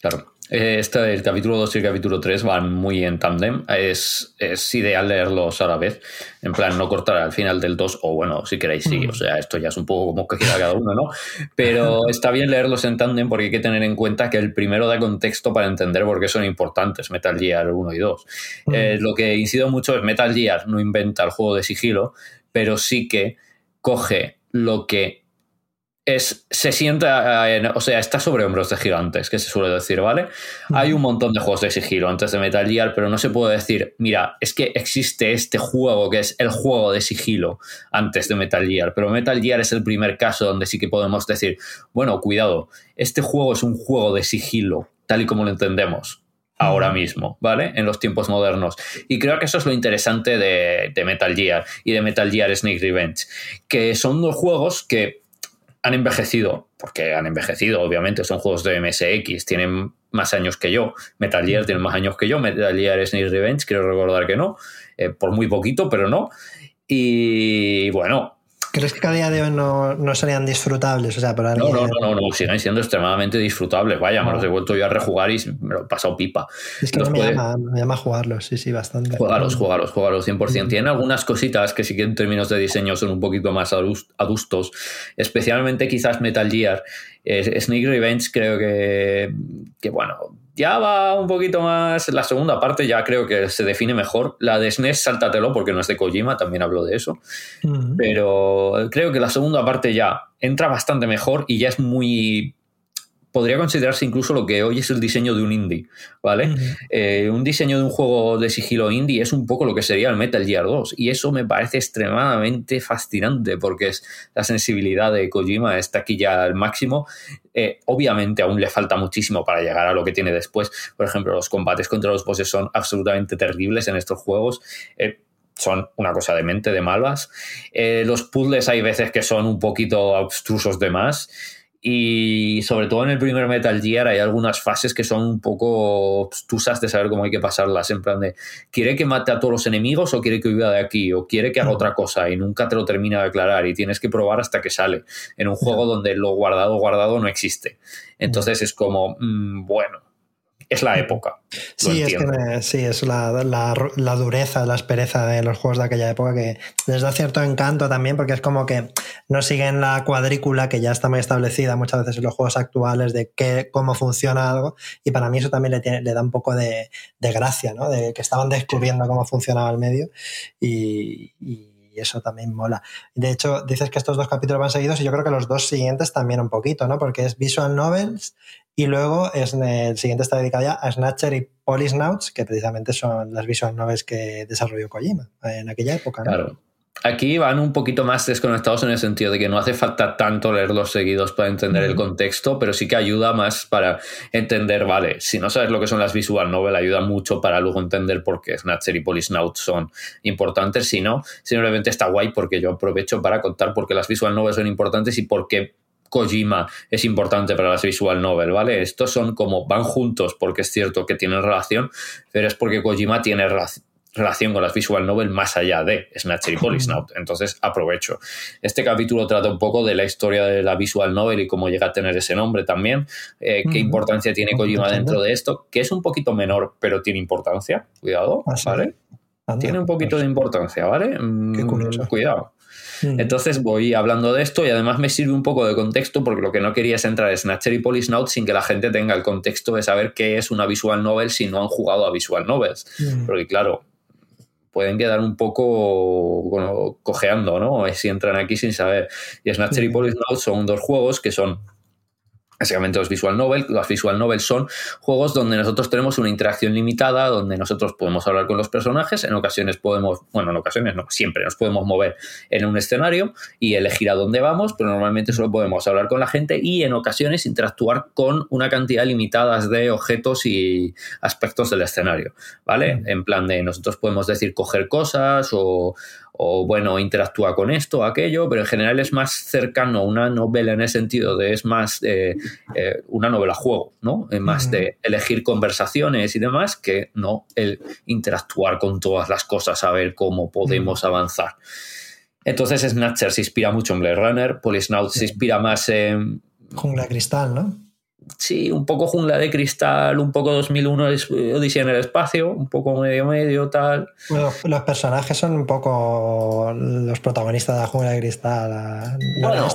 Claro. Este, el capítulo 2 y el capítulo 3 van muy en tandem. Es, es, ideal leerlos a la vez. En plan, no cortar al final del 2, o bueno, si queréis, sí. O sea, esto ya es un poco como que quiera cada uno, ¿no? Pero está bien leerlos en tandem porque hay que tener en cuenta que el primero da contexto para entender por qué son importantes Metal Gear 1 y 2. Eh, lo que incido mucho es Metal Gear no inventa el juego de sigilo, pero sí que coge lo que es, se sienta, o sea, está sobre hombros de gigantes, que se suele decir, ¿vale? Hay un montón de juegos de sigilo antes de Metal Gear, pero no se puede decir, mira, es que existe este juego que es el juego de sigilo antes de Metal Gear, pero Metal Gear es el primer caso donde sí que podemos decir, bueno, cuidado, este juego es un juego de sigilo, tal y como lo entendemos ahora mismo, ¿vale? En los tiempos modernos. Y creo que eso es lo interesante de, de Metal Gear y de Metal Gear Snake Revenge, que son dos juegos que han envejecido, porque han envejecido, obviamente, son juegos de MSX, tienen más años que yo. Metal Gear tiene más años que yo, Metal Gear Snake Revenge, quiero recordar que no, eh, por muy poquito, pero no. Y bueno, ¿Crees que cada día de hoy no, no serían disfrutables? O sea, para no, no, no, no, siguen siendo extremadamente disfrutables. Vaya, me los he vuelto yo a rejugar y me lo he pasado pipa. Es que me, llama, me, llama, jugarlos, sí, sí, bastante. Jugarlos, jugarlos, jugarlos 100%. Tienen algunas cositas que sí que en términos de diseño son un poquito más adustos, especialmente quizás Metal Gear. Snake Revenge creo que, que, bueno, ya va un poquito más. La segunda parte ya creo que se define mejor. La de SNES, sáltatelo porque no es de Kojima, también hablo de eso. Pero creo que la segunda parte ya entra bastante mejor y ya es muy podría considerarse incluso lo que hoy es el diseño de un indie, ¿vale? Eh, un diseño de un juego de sigilo indie es un poco lo que sería el Metal Gear 2 y eso me parece extremadamente fascinante porque es la sensibilidad de Kojima está aquí ya al máximo. Eh, obviamente aún le falta muchísimo para llegar a lo que tiene después. Por ejemplo, los combates contra los bosses son absolutamente terribles en estos juegos. Eh, son una cosa de mente, de malvas. los puzzles hay veces que son un poquito abstrusos de más. Y sobre todo en el primer Metal Gear hay algunas fases que son un poco obtusas de saber cómo hay que pasarlas. En plan de, ¿quiere que mate a todos los enemigos o quiere que huya de aquí? ¿O quiere que haga otra cosa? Y nunca te lo termina de aclarar y tienes que probar hasta que sale. En un juego donde lo guardado, guardado no existe. Entonces es como, mm, bueno, es la época. Sí, es, que, sí, es la, la, dureza, la aspereza de los juegos de aquella época que les da cierto encanto también porque es como que no siguen la cuadrícula que ya está muy establecida muchas veces en los juegos actuales de qué, cómo funciona algo y para mí eso también le, tiene, le da un poco de, de, gracia, ¿no? De que estaban descubriendo cómo funcionaba el medio y, y eso también mola. De hecho, dices que estos dos capítulos van seguidos y yo creo que los dos siguientes también un poquito, ¿no? Porque es Visual Novels y luego es, el siguiente está dedicado ya a Snatcher y Polisnauts, que precisamente son las visual novels que desarrolló Kojima en aquella época. Claro. Aquí van un poquito más desconectados en el sentido de que no hace falta tanto leerlos seguidos para entender el contexto, pero sí que ayuda más para entender, vale, si no sabes lo que son las visual novel, ayuda mucho para luego entender por qué Snatcher y Polisnaut son importantes. Si no, simplemente está guay porque yo aprovecho para contar por qué las visual novels son importantes y por qué Kojima es importante para las visual novel, ¿vale? Estos son como van juntos porque es cierto que tienen relación, pero es porque Kojima tiene relación con las visual novel más allá de Snatcher y Polisnaut. Entonces aprovecho. Este capítulo trata un poco de la historia de la visual novel y cómo llega a tener ese nombre también. Eh, qué importancia tiene Kojima dentro de esto, que es un poquito menor, pero tiene importancia. Cuidado, ah, ¿vale? Tiene un poquito pues de importancia, ¿vale? Qué curioso. Mm, cuidado. Mm. Entonces voy hablando de esto y además me sirve un poco de contexto porque lo que no quería es entrar en Snatcher y Polisnaut sin que la gente tenga el contexto de saber qué es una visual novel si no han jugado a visual novels. Mm. Porque claro, pueden quedar un poco cojeando, ¿no? Si entran aquí sin saber. Y Snatcher y Polisnaut son dos juegos que son básicamente los visual novel. Los visual novels son juegos donde nosotros tenemos una interacción limitada, donde nosotros podemos hablar con los personajes, en ocasiones podemos, bueno, en ocasiones no, siempre nos podemos mover en un escenario y elegir a dónde vamos, pero normalmente solo podemos hablar con la gente y en ocasiones interactuar con una cantidad limitada de objetos y aspectos del escenario, ¿vale? En plan de nosotros podemos decir coger cosas o, o bueno, interactúa con esto, aquello, pero en general es más cercano a una novela en el sentido de es más eh, eh, una novela juego, ¿no? Es más de elegir conversaciones y demás que no el interactuar con todas las cosas, a ver cómo podemos avanzar. Entonces Snatcher se inspira mucho en Blade Runner, Polisnaut se inspira más en... Jungla Cristal, ¿no? Sí, un poco jungla de cristal, un poco 2001 Odisea en el espacio, un poco medio medio, tal. Bueno, los personajes son un poco los protagonistas de la jungla de cristal. Bueno,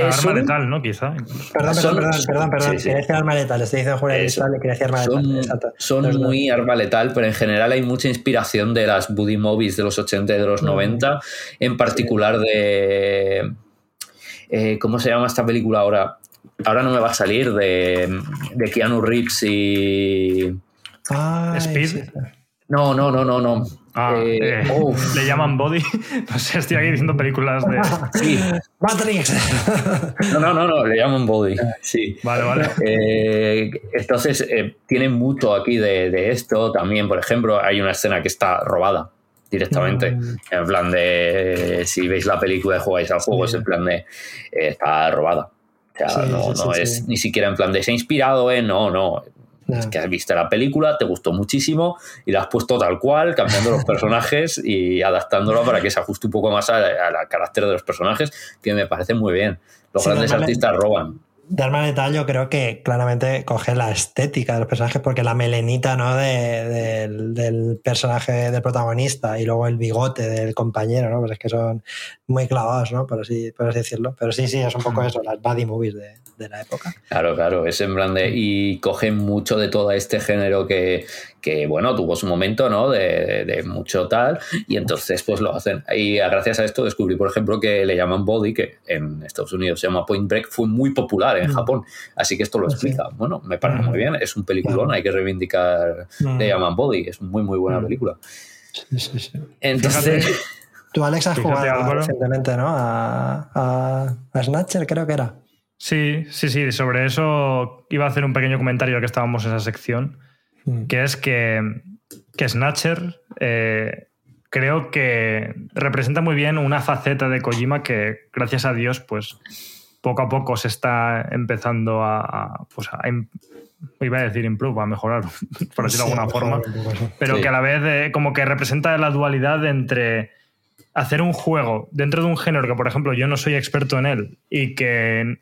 arma letal, ¿no? Quizá. Perdón, perdón, perdón, perdón, perdón. Quería decir arma letal, estoy diciendo jungla de cristal, quería decir arma son, letal. Son muy arma letal, pero en general hay mucha inspiración de las buddy movies de los 80 y de los 90, mm. en particular de... Eh, ¿Cómo se llama esta película ahora? Ahora no me va a salir de, de Keanu Reeves y. Speed. No, no, no, no, no. Ah, eh, eh, le llaman Body. No sé, estoy aquí diciendo películas de. Sí. Matrix. No, no, no, no, le llaman Body. Sí. Vale, vale. Eh, entonces, tienen mucho aquí de, de, esto. También, por ejemplo, hay una escena que está robada directamente. Mm. En plan de. Si veis la película y jugáis al juego, es en plan de. está robada no, es ni siquiera en plan de se ha inspirado en, no, no. Es que has visto la película, te gustó muchísimo y la has puesto tal cual, cambiando los personajes y adaptándolo para que se ajuste un poco más al carácter de los personajes, que me parece muy bien. Los grandes artistas roban de Arma Letal yo creo que claramente coge la estética de los personajes porque la melenita ¿no? De, del, personaje del protagonista y luego el bigote del compañero, ¿no? Pues es que son muy clavados, ¿no? Por así, por así decirlo. Pero sí, sí, es un poco eso, las buddy movies de, de la época. Claro, claro, es en plan de... Y cogen mucho de todo este género que, que bueno, tuvo su momento, ¿no? De, de, mucho tal, y entonces pues lo hacen. Y gracias a esto descubrí, por ejemplo, que le llaman Body, que en Estados Unidos se llama Point Break, fue muy popular en Japón. Así que esto lo explica. Bueno, me parece muy bien. Es un peliculón, hay que reivindicar de Yaman Body. Es muy, muy buena película. Sí, sí, sí. Entonces, Tú, Alex, has Fíjate, jugado Álvaro. recientemente, ¿no? A, a- a Snatcher, creo que era. Sí, sí, sí. Sobre eso iba a hacer un pequeño comentario que estábamos en esa sección, Mm. que es que, que Snatcher eh, creo que representa muy bien una faceta de Kojima que, gracias a Dios, pues poco a poco se está empezando a, a, pues a iba a decir improve, a mejorar, por decirlo de alguna forma pero Sí. que a la vez eh, como que representa la dualidad entre hacer un juego dentro de un género que, por ejemplo, yo no soy experto en él y que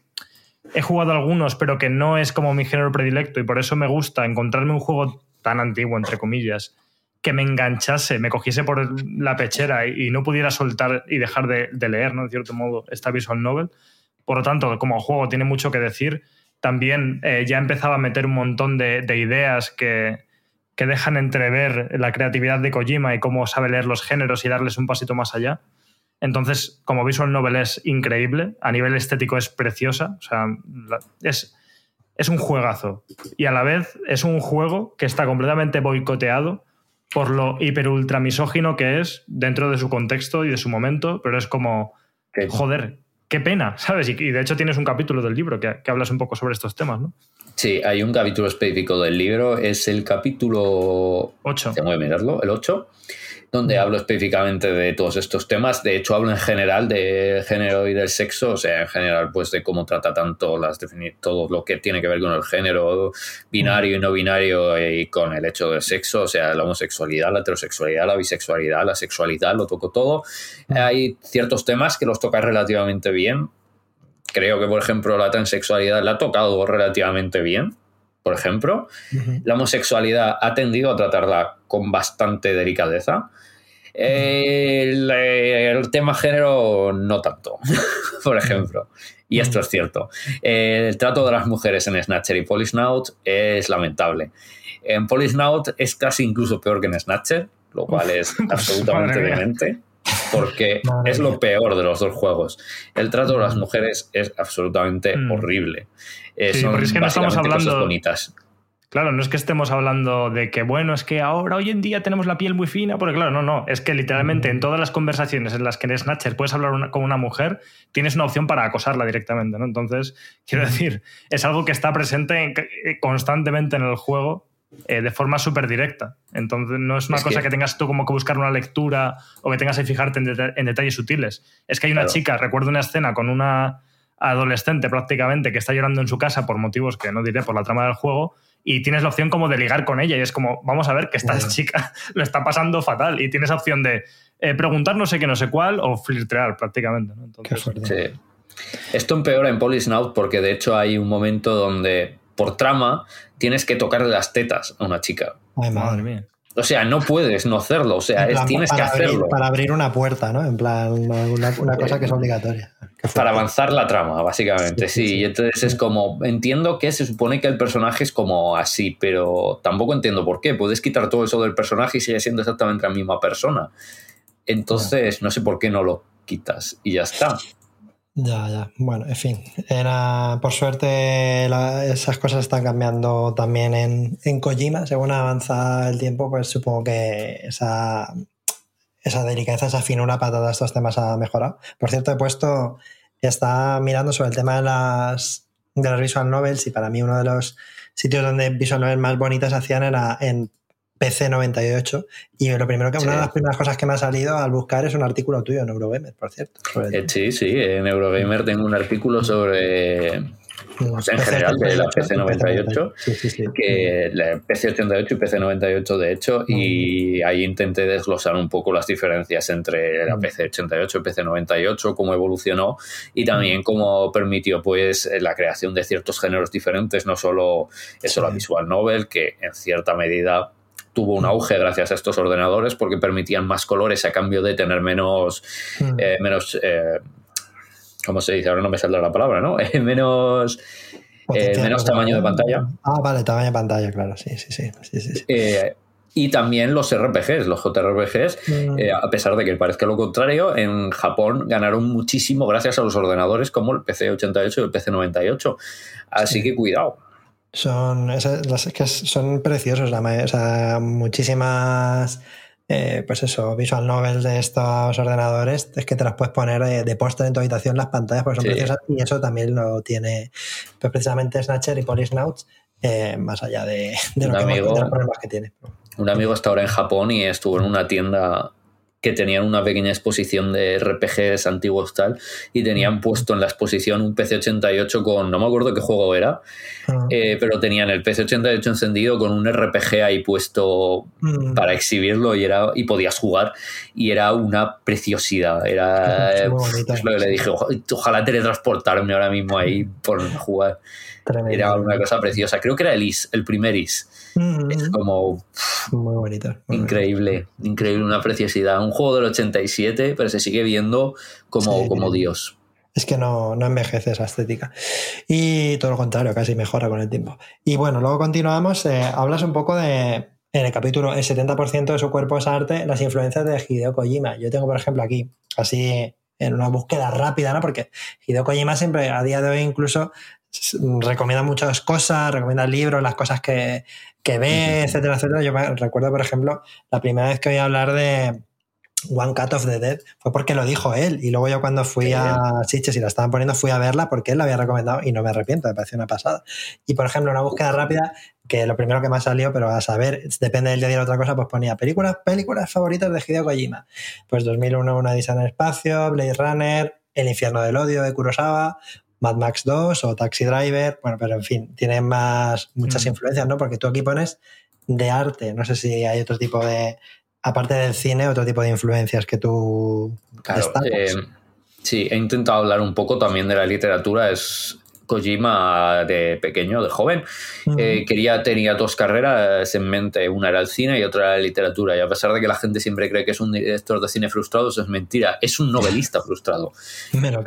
he jugado algunos, pero que no es como mi género predilecto y por eso me gusta encontrarme un juego tan antiguo, entre comillas, que me enganchase, me cogiese por la pechera y, no pudiera soltar y dejar de, de leer, ¿no? De cierto modo, esta visual novel. Por lo tanto, como juego tiene mucho que decir. También eh, ya empezaba a meter un montón de, de ideas que, que dejan entrever la creatividad de Kojima y cómo sabe leer los géneros y darles un pasito más allá. Entonces, como visual novel es increíble, a nivel estético es preciosa, o sea, es, es un juegazo. Y a la vez es un juego que está completamente boicoteado por lo hiper ultra misógino que es dentro de su contexto y de su momento, pero es como, joder, qué pena, ¿sabes? Y, y de hecho tienes un capítulo del libro que, que hablas un poco sobre estos temas, ¿no? sí, hay un capítulo específico del libro, es el capítulo Ocho. tengo que mirarlo, el 8, donde hablo específicamente de todos estos temas. De hecho, hablo en general del género y del sexo, o sea, en general, pues de cómo trata tanto las todo lo que tiene que ver con el género binario y no binario y con el hecho del sexo, o sea, la homosexualidad, la heterosexualidad, la bisexualidad, la sexualidad, lo toco todo. Hay ciertos temas que los toca relativamente bien. Creo que, por ejemplo, la transexualidad la ha tocado relativamente bien, por ejemplo. La homosexualidad ha tendido a tratarla con bastante delicadeza. El, el tema género no tanto, por ejemplo. Y esto es cierto. El trato de las mujeres en Snatcher y Polisnaut es lamentable. En Polisnaut es casi incluso peor que en Snatcher, lo cual es absolutamente demente, porque Madre es mía. lo peor de los dos juegos. El trato de las mujeres es absolutamente Mm. horrible. Eh, Sí, son es que no estamos básicamente cosas hablando- bonitas. Claro, no es que estemos hablando de que, bueno, es que ahora, hoy en día tenemos la piel muy fina, porque claro, no, no, es que literalmente en todas las conversaciones en las que en Snatcher puedes hablar una- con una mujer, tienes una opción para acosarla directamente, ¿no? Entonces, quiero decir, es algo que está presente en- eh, constantemente en el juego eh, de forma súper directa. Entonces, no es una Es cosa que... que- tengas tú como que buscar una lectura o que tengas que fijarte en, deta- en detalles sutiles. Es que hay una Claro. chica, recuerdo una escena con una adolescente prácticamente que está llorando en su casa por motivos que no diré por la trama del juego y tienes la opción como de ligar con ella y es como, vamos a ver que esta chica lo está pasando fatal y tienes opción de eh, preguntar no sé qué, no sé cuál o flirtear prácticamente. ¿no? Qué Entonces, fuerte. Sí. Esto empeora en Polisnaut porque de hecho hay un momento donde por trama tienes que tocarle las tetas a una chica. Ay, madre mía. O sea, no puedes no hacerlo, o sea, es- tienes que abrir- hacerlo para abrir una puerta, ¿no? En plan, una, una- cosa que es obligatoria. Para avanzar la trama, básicamente. Sí, sí. y entonces es como, entiendo que se supone que el personaje es como así, pero tampoco entiendo por qué. Puedes quitar todo eso del personaje y sigue siendo exactamente la misma persona. Entonces, no sé por qué no lo quitas y ya está. Ya, ya. Bueno, en fin. Era, por suerte, la- esas cosas están cambiando también en, en Kojima. Según avanza el tiempo, pues supongo que esa, esa delicadeza, esa finura para todos estos temas ha mejorado. Por cierto, he puesto, está mirando sobre el tema de las, de las visual novels y para mí uno de los sitios donde visual novels más bonitas hacían era en PC 98 y lo primero que Sí. una de las primeras cosas que me ha salido al buscar es un artículo tuyo en Eurogamer, por cierto. Eh, sí, sí, en Eurogamer tengo un artículo sobre pues, en general de la 98, PC 98, Sí, sí, sí. que la PC 88 y PC 98 de hecho, y ahí intenté desglosar un poco las diferencias entre la Mm. PC 88 y PC 98, cómo evolucionó y también cómo permitió pues la creación de ciertos géneros diferentes, no solo eso, la visual novel, que en cierta medida tuvo un auge gracias a estos ordenadores porque permitían más colores a cambio de tener menos Mm. eh, menos eh, ¿cómo se dice? Ahora no me saldrá la palabra, ¿no? Eh, menos Potencia menos tamaño de pantalla. Ah, vale, tamaño de pantalla, claro, sí, sí, sí. sí, sí, eh, y también los RPGs, los JRPGs, Mm. eh, a pesar de que parezca lo contrario, en Japón ganaron muchísimo gracias a los ordenadores como el PC 88 y el PC 98. Así que cuidado. Son, esas- las que son preciosos, la o sea, muchísimas, eh, pues eso, visual novels de estos ordenadores, es que te las puedes poner eh, de póster en tu habitación las pantallas porque son Sí. preciosas y eso también lo tiene pues precisamente Snatcher y Polysnauts, eh, más allá de, de, lo hemos- de los problemas que tiene. Un amigo está ahora en Japón y estuvo en una tienda que tenían una pequeña exposición de RPGs antiguos tal y tenían puesto en la exposición un PC 88 con, no me acuerdo qué juego era, Ah. eh, pero tenían el PC 88 encendido con un RPG ahí puesto Mm. para exhibirlo y era y podías jugar y era una preciosidad era Es eh, muy bonito. es lo que le dije "Ojo- ojalá teletransportarme ahora mismo ahí por jugar Tremendo. era una cosa preciosa creo que era el IS el primer IS Mm, es como Muy bonito. muy increíble increíble una preciosidad un juego del 87 pero se sigue viendo como, Sí. como Dios Es que no, no envejece esa estética. Y todo lo contrario, casi mejora con el tiempo. Y bueno, luego continuamos. eh, hablas un poco de, en el capítulo, el 70% de su cuerpo es arte, las influencias de Hideo Kojima. Yo tengo, por ejemplo, aquí, así en una búsqueda rápida, ¿no? Porque Hideo Kojima siempre, a día de hoy, incluso recomienda muchas cosas, recomienda libros, las cosas que, que ve, etcétera, etcétera. Yo me recuerdo, por ejemplo, la primera vez que oí hablar de One Cut of the Dead fue porque lo dijo él. Y luego yo cuando fui Qué a Sitges y la estaban poniendo, fui a verla porque él la había recomendado y no me arrepiento, me pareció una pasada. Y por ejemplo, una búsqueda rápida, que lo primero que me ha salido, pero a saber, depende del día de la otra cosa, pues ponía películas, películas favoritas de Hideo Kojima. Pues 2001, Una Odisea en el Espacio, Blade Runner, El Infierno del Odio de Kurosawa, Mad Max 2 o Taxi Driver, bueno, pero en fin, tienen más, muchas Mm. influencias, ¿no? Porque tú aquí pones de arte, no sé si hay otro tipo de, aparte del cine, otro tipo de influencias que tú Claro, eh, sí, he intentado hablar un poco también de la literatura. Es Kojima de pequeño, de joven. Eh, quería, tenía dos carreras en mente. Una era el cine y otra era la literatura. Y a pesar de que la gente siempre cree que es un director de cine frustrado, eso es mentira. Es un novelista frustrado.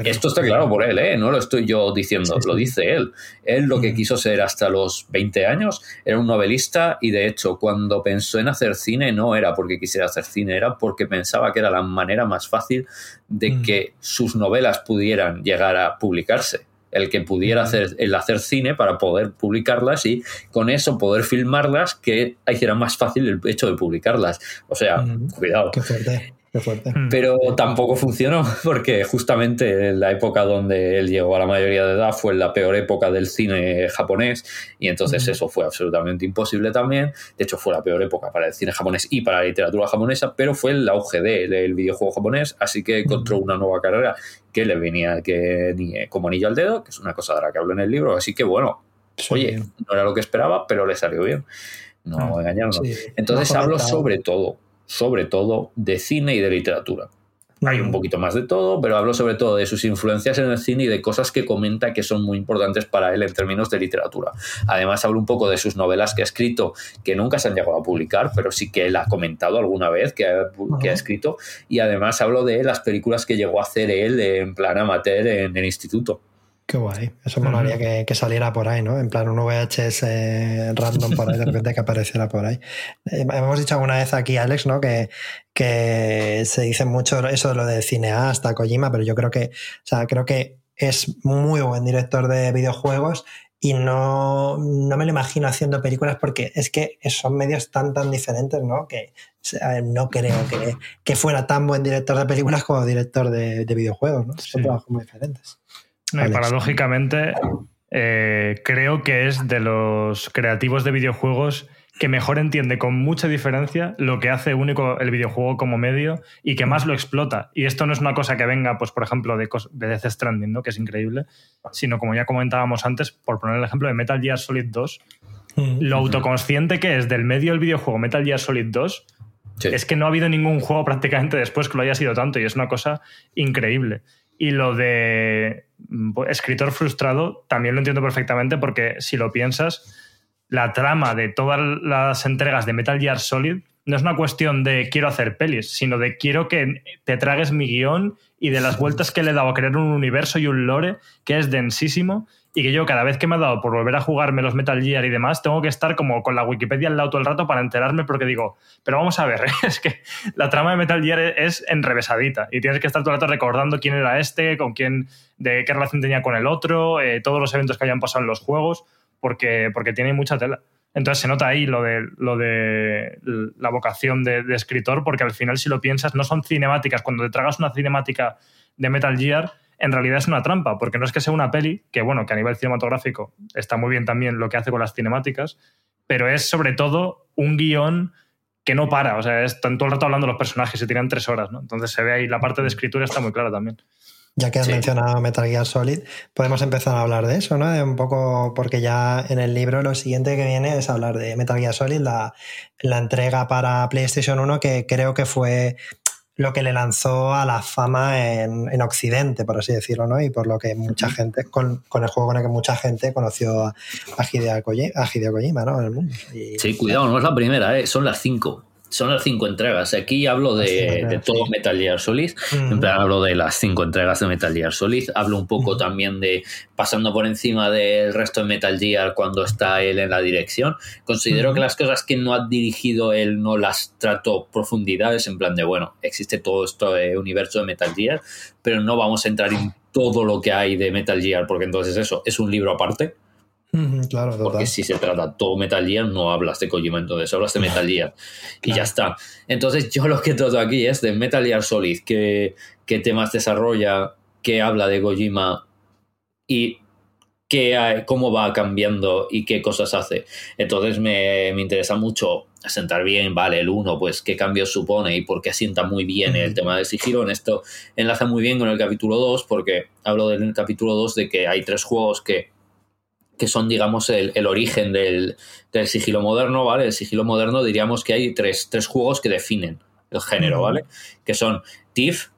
Esto está claro por él, ¿eh? No lo estoy yo diciendo, Sí, sí. lo dice él. Él lo que quiso ser hasta los 20 años era un novelista y de hecho cuando pensó en hacer cine no era porque quisiera hacer cine, era porque pensaba que era la manera más fácil de que sus novelas pudieran llegar a publicarse. El que pudiera hacer, el hacer cine para poder publicarlas y con eso poder filmarlas que hiciera más fácil el hecho de publicarlas. O sea, cuidado. Qué fuerte, qué fuerte. Mm. Pero tampoco funcionó porque justamente la época donde él llegó a la mayoría de edad fue la peor época del cine japonés y entonces Ujú. eso fue absolutamente imposible también. De hecho fue la peor época para el cine japonés y para la literatura japonesa, pero fue el auge de- del videojuego japonés, así que encontró una nueva carrera que le venía que ni como anillo al dedo, que es una cosa de la que hablo en el libro, así que bueno, Sí. oye, no era lo que esperaba, pero le salió bien. No Mm. vamos a engañarnos. Sí. Entonces hablo sobre todo, sobre todo de cine y de literatura. Hay un poquito más de todo, pero hablo sobre todo de sus influencias en el cine y de cosas que comenta que son muy importantes para él en términos de literatura. Además, hablo un poco de sus novelas que ha escrito, que nunca se han llegado a publicar, pero sí que él ha comentado alguna vez que ha, que ha Ajá. escrito. Y además hablo de las películas que llegó a hacer él en plan amateur en el instituto. Qué guay. Eso molaría que, que saliera por ahí, ¿no? En plan un VHS random por ahí, de repente que apareciera por ahí. Eh, hemos dicho alguna vez aquí, Alex, ¿no? Que, que se dice mucho eso de lo de cineasta, Kojima, pero yo creo que, o sea, creo que es muy buen director de videojuegos y no, no me lo imagino haciendo películas porque es que son medios tan, tan diferentes, ¿no? Que no creo que, que fuera tan buen director de películas como director de, de videojuegos, ¿no? Son Sí. trabajos muy diferentes. No, paradójicamente, eh, creo que es de los creativos de videojuegos que mejor entiende con mucha diferencia lo que hace único el videojuego como medio y que más lo explota. Y esto no es una cosa que venga, pues, por ejemplo, de, de Death Stranding, ¿no? que es increíble, sino como ya comentábamos antes, por poner el ejemplo de Metal Gear Solid 2, lo autoconsciente que es del medio del videojuego Metal Gear Solid 2 Sí. es que no ha habido ningún juego prácticamente después que lo haya sido tanto y es una cosa increíble. Y lo de mm, pues, escritor frustrado también lo entiendo perfectamente porque si lo piensas, la trama de todas las entregas de Metal Gear Solid no es una cuestión de quiero hacer pelis, sino de quiero que te tragues mi guion y de las vueltas que le he dado a crear un universo y un lore que es densísimo y que yo cada vez que me ha dado por volver a jugarme los Metal Gear y demás, tengo que estar como con la Wikipedia al lado todo el rato para enterarme porque digo, pero vamos a ver, es que la trama de Metal Gear es enrevesadita y tienes que estar todo el rato recordando quién era este, con quién, de qué relación tenía con el otro, eh, todos los eventos que hayan pasado en los juegos, porque, porque tiene mucha tela. Entonces se nota ahí lo de, lo de la vocación de, de escritor, porque al final si lo piensas, no son cinemáticas. Cuando te tragas una cinemática de Metal Gear, en realidad es una trampa, porque no es que sea una peli, que bueno, que a nivel cinematográfico está muy bien también lo que hace con las cinemáticas, pero es sobre todo un guion que no para, o sea, están todo el rato hablando los personajes, se tiran tres horas, ¿no? Entonces se ve ahí, la parte de escritura está muy clara también. Ya que has mencionado Metal Gear Solid, podemos empezar a hablar de eso, ¿no? De un poco, porque ya en el libro lo siguiente que viene es hablar de Metal Gear Solid, la, la entrega para PlayStation 1, que creo que fue lo que le lanzó a la fama en, en, Occidente, por así decirlo, ¿no? Y por lo que mucha gente, con, con el juego con el que mucha gente conoció a, a, Hideo, Kojima, a Hideo Kojima, ¿no? En el mundo. Y, sí, cuidado, no es la primera, ¿eh? son las cinco. Son las cinco entregas. Aquí hablo de, de todo sí. Metal Gear Solid. Mm. En plan, hablo de las cinco entregas de Metal Gear Solid. Hablo un poco mm. también de pasando por encima del resto de Metal Gear cuando está él en la dirección. Considero mm. que las cosas que no ha dirigido él no las trato profundidades. En plan de, bueno, existe todo este universo de Metal Gear, pero no vamos a entrar en todo lo que hay de Metal Gear, porque entonces eso es un libro aparte. Claro, total. Porque si se trata todo Metal Gear, no hablas de Kojima, entonces hablas de Metal Gear y ya está. Entonces, yo lo que trato aquí es de Metal Gear Solid, qué, qué temas desarrolla, qué habla de Kojima y qué, cómo va cambiando y qué cosas hace. Entonces, me, me interesa mucho sentar bien, vale, el 1, pues qué cambios supone y por qué asienta muy bien el tema del sigilo. En esto enlaza muy bien con el capítulo 2, porque hablo del capítulo 2 de que hay tres juegos que que son, digamos, el, el origen del, del, sigilo moderno, ¿vale? El sigilo moderno diríamos que hay tres, tres juegos que definen el género, ¿vale? Que son TIF,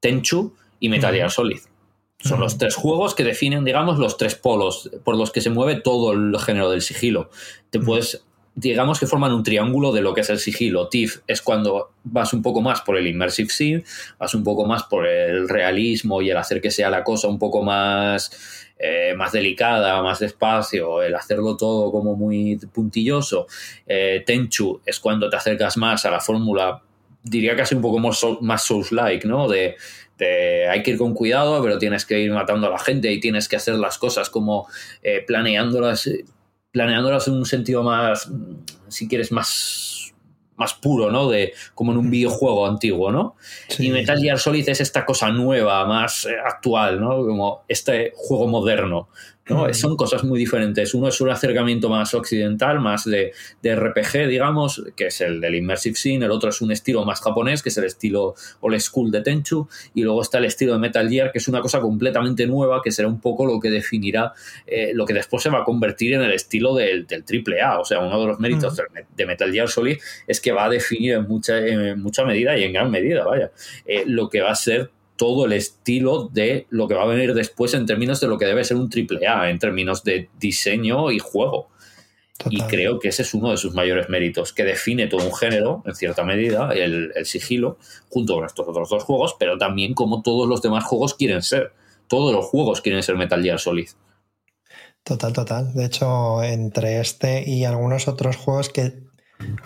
Tenchu y Metal Gear Solid. Son los tres juegos que definen, digamos, los tres polos por los que se mueve todo el género del sigilo. Te puedes, digamos que forman un triángulo de lo que es el sigilo. TIF es cuando vas un poco más por el immersive sim, vas un poco más por el realismo y el hacer que sea la cosa un poco más eh, más delicada, más despacio, el hacerlo todo como muy puntilloso. Eh, Tenchu es cuando te acercas más a la fórmula, diría casi un poco más, más Souls-like, ¿no? De, hay que ir con cuidado, pero tienes que ir matando a la gente y tienes que hacer las cosas como eh, planeándolas, planeándolas en un sentido más, si quieres, más más puro, ¿no? De, como en un videojuego antiguo, ¿no? Sí. Y Metal Gear Solid es esta cosa nueva, más actual, ¿no? Como este juego moderno. ¿No? Mm. Son cosas muy diferentes. Uno es un acercamiento más occidental, más de, de, RPG, digamos, que es el del Immersive Sim. El otro es un estilo más japonés, que es el estilo old school de Tenchu. Y luego está el estilo de Metal Gear, que es una cosa completamente nueva, que será un poco lo que definirá eh, lo que después se va a convertir en el estilo del, del AAA. O sea, uno de los méritos mm. de Metal Gear Solid es que va a definir en mucha, en mucha medida y en gran medida, vaya, eh, lo que va a ser todo el estilo de lo que va a venir después en términos de lo que debe ser un triple A, en términos de diseño y juego. Total. Y creo que ese es uno de sus mayores méritos, que define todo un género, en cierta medida, el, el, sigilo, junto con estos otros dos juegos, pero también como todos los demás juegos quieren ser. Todos los juegos quieren ser Metal Gear Solid. Total, total. De hecho, entre este y algunos otros juegos que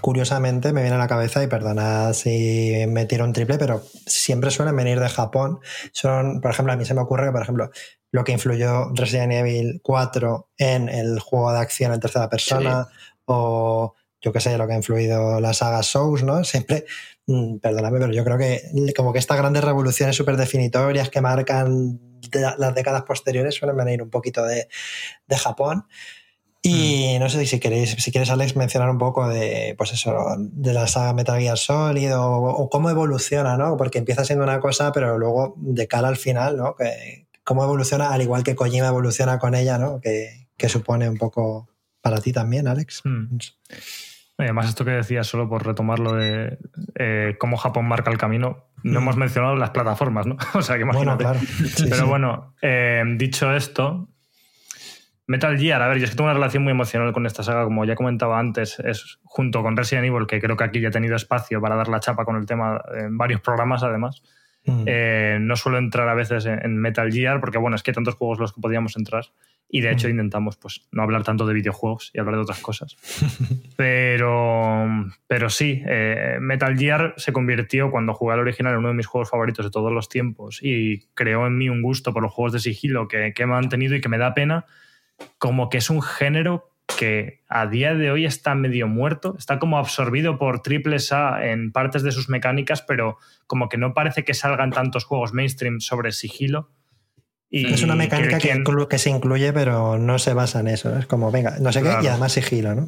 Curiosamente me viene a la cabeza, y perdona si me tiro un triple, pero siempre suelen venir de Japón. Son, por ejemplo, a mí se me ocurre que, por ejemplo, lo que influyó Resident Evil 4 en el juego de acción en tercera persona, sí. o yo qué sé, lo que ha influido la saga Souls, ¿no? Siempre, mmm, perdóname, pero yo creo que como que estas grandes revoluciones súper definitorias que marcan las décadas posteriores suelen venir un poquito de, de Japón. Y no sé si queréis, si quieres, Alex, mencionar un poco de, pues eso, de la saga Metal Gear Solid o, o, cómo evoluciona, ¿no? Porque empieza siendo una cosa, pero luego de cara al final, ¿no? Que, cómo evoluciona, al igual que Kojima evoluciona con ella, ¿no? Que, que supone un poco para ti también, Alex. Hmm. Además, esto que decías, solo por retomarlo de eh, cómo Japón marca el camino, no mm. hemos mencionado las plataformas, ¿no? o sea, que imagínate. Bueno, claro. sí, Pero sí. bueno, eh, dicho esto, Metal Gear, a ver, yo es que tengo una relación muy emocional con esta saga, como ya comentaba antes, es junto con Resident Evil, que creo que aquí ya he tenido espacio para dar la chapa con el tema en varios programas además. Mm. Eh, no suelo entrar a veces en, Metal Gear, porque bueno, es que hay tantos juegos los que podíamos entrar. Y de hecho intentamos pues, no hablar tanto de videojuegos y hablar de otras cosas. Pero, pero sí, eh, Metal Gear se convirtió cuando jugué al original en uno de mis juegos favoritos de todos los tiempos y creó en mí un gusto por los juegos de sigilo que, que he mantenido y que me da pena, como que es un género que a día de hoy está medio muerto, está como absorbido por triple A en partes de sus mecánicas, pero como que no parece que salgan tantos juegos mainstream sobre sigilo es una mecánica que, se incluye, pero no se basa en eso. Es como, venga, no sé qué, y además sigilo, ¿no?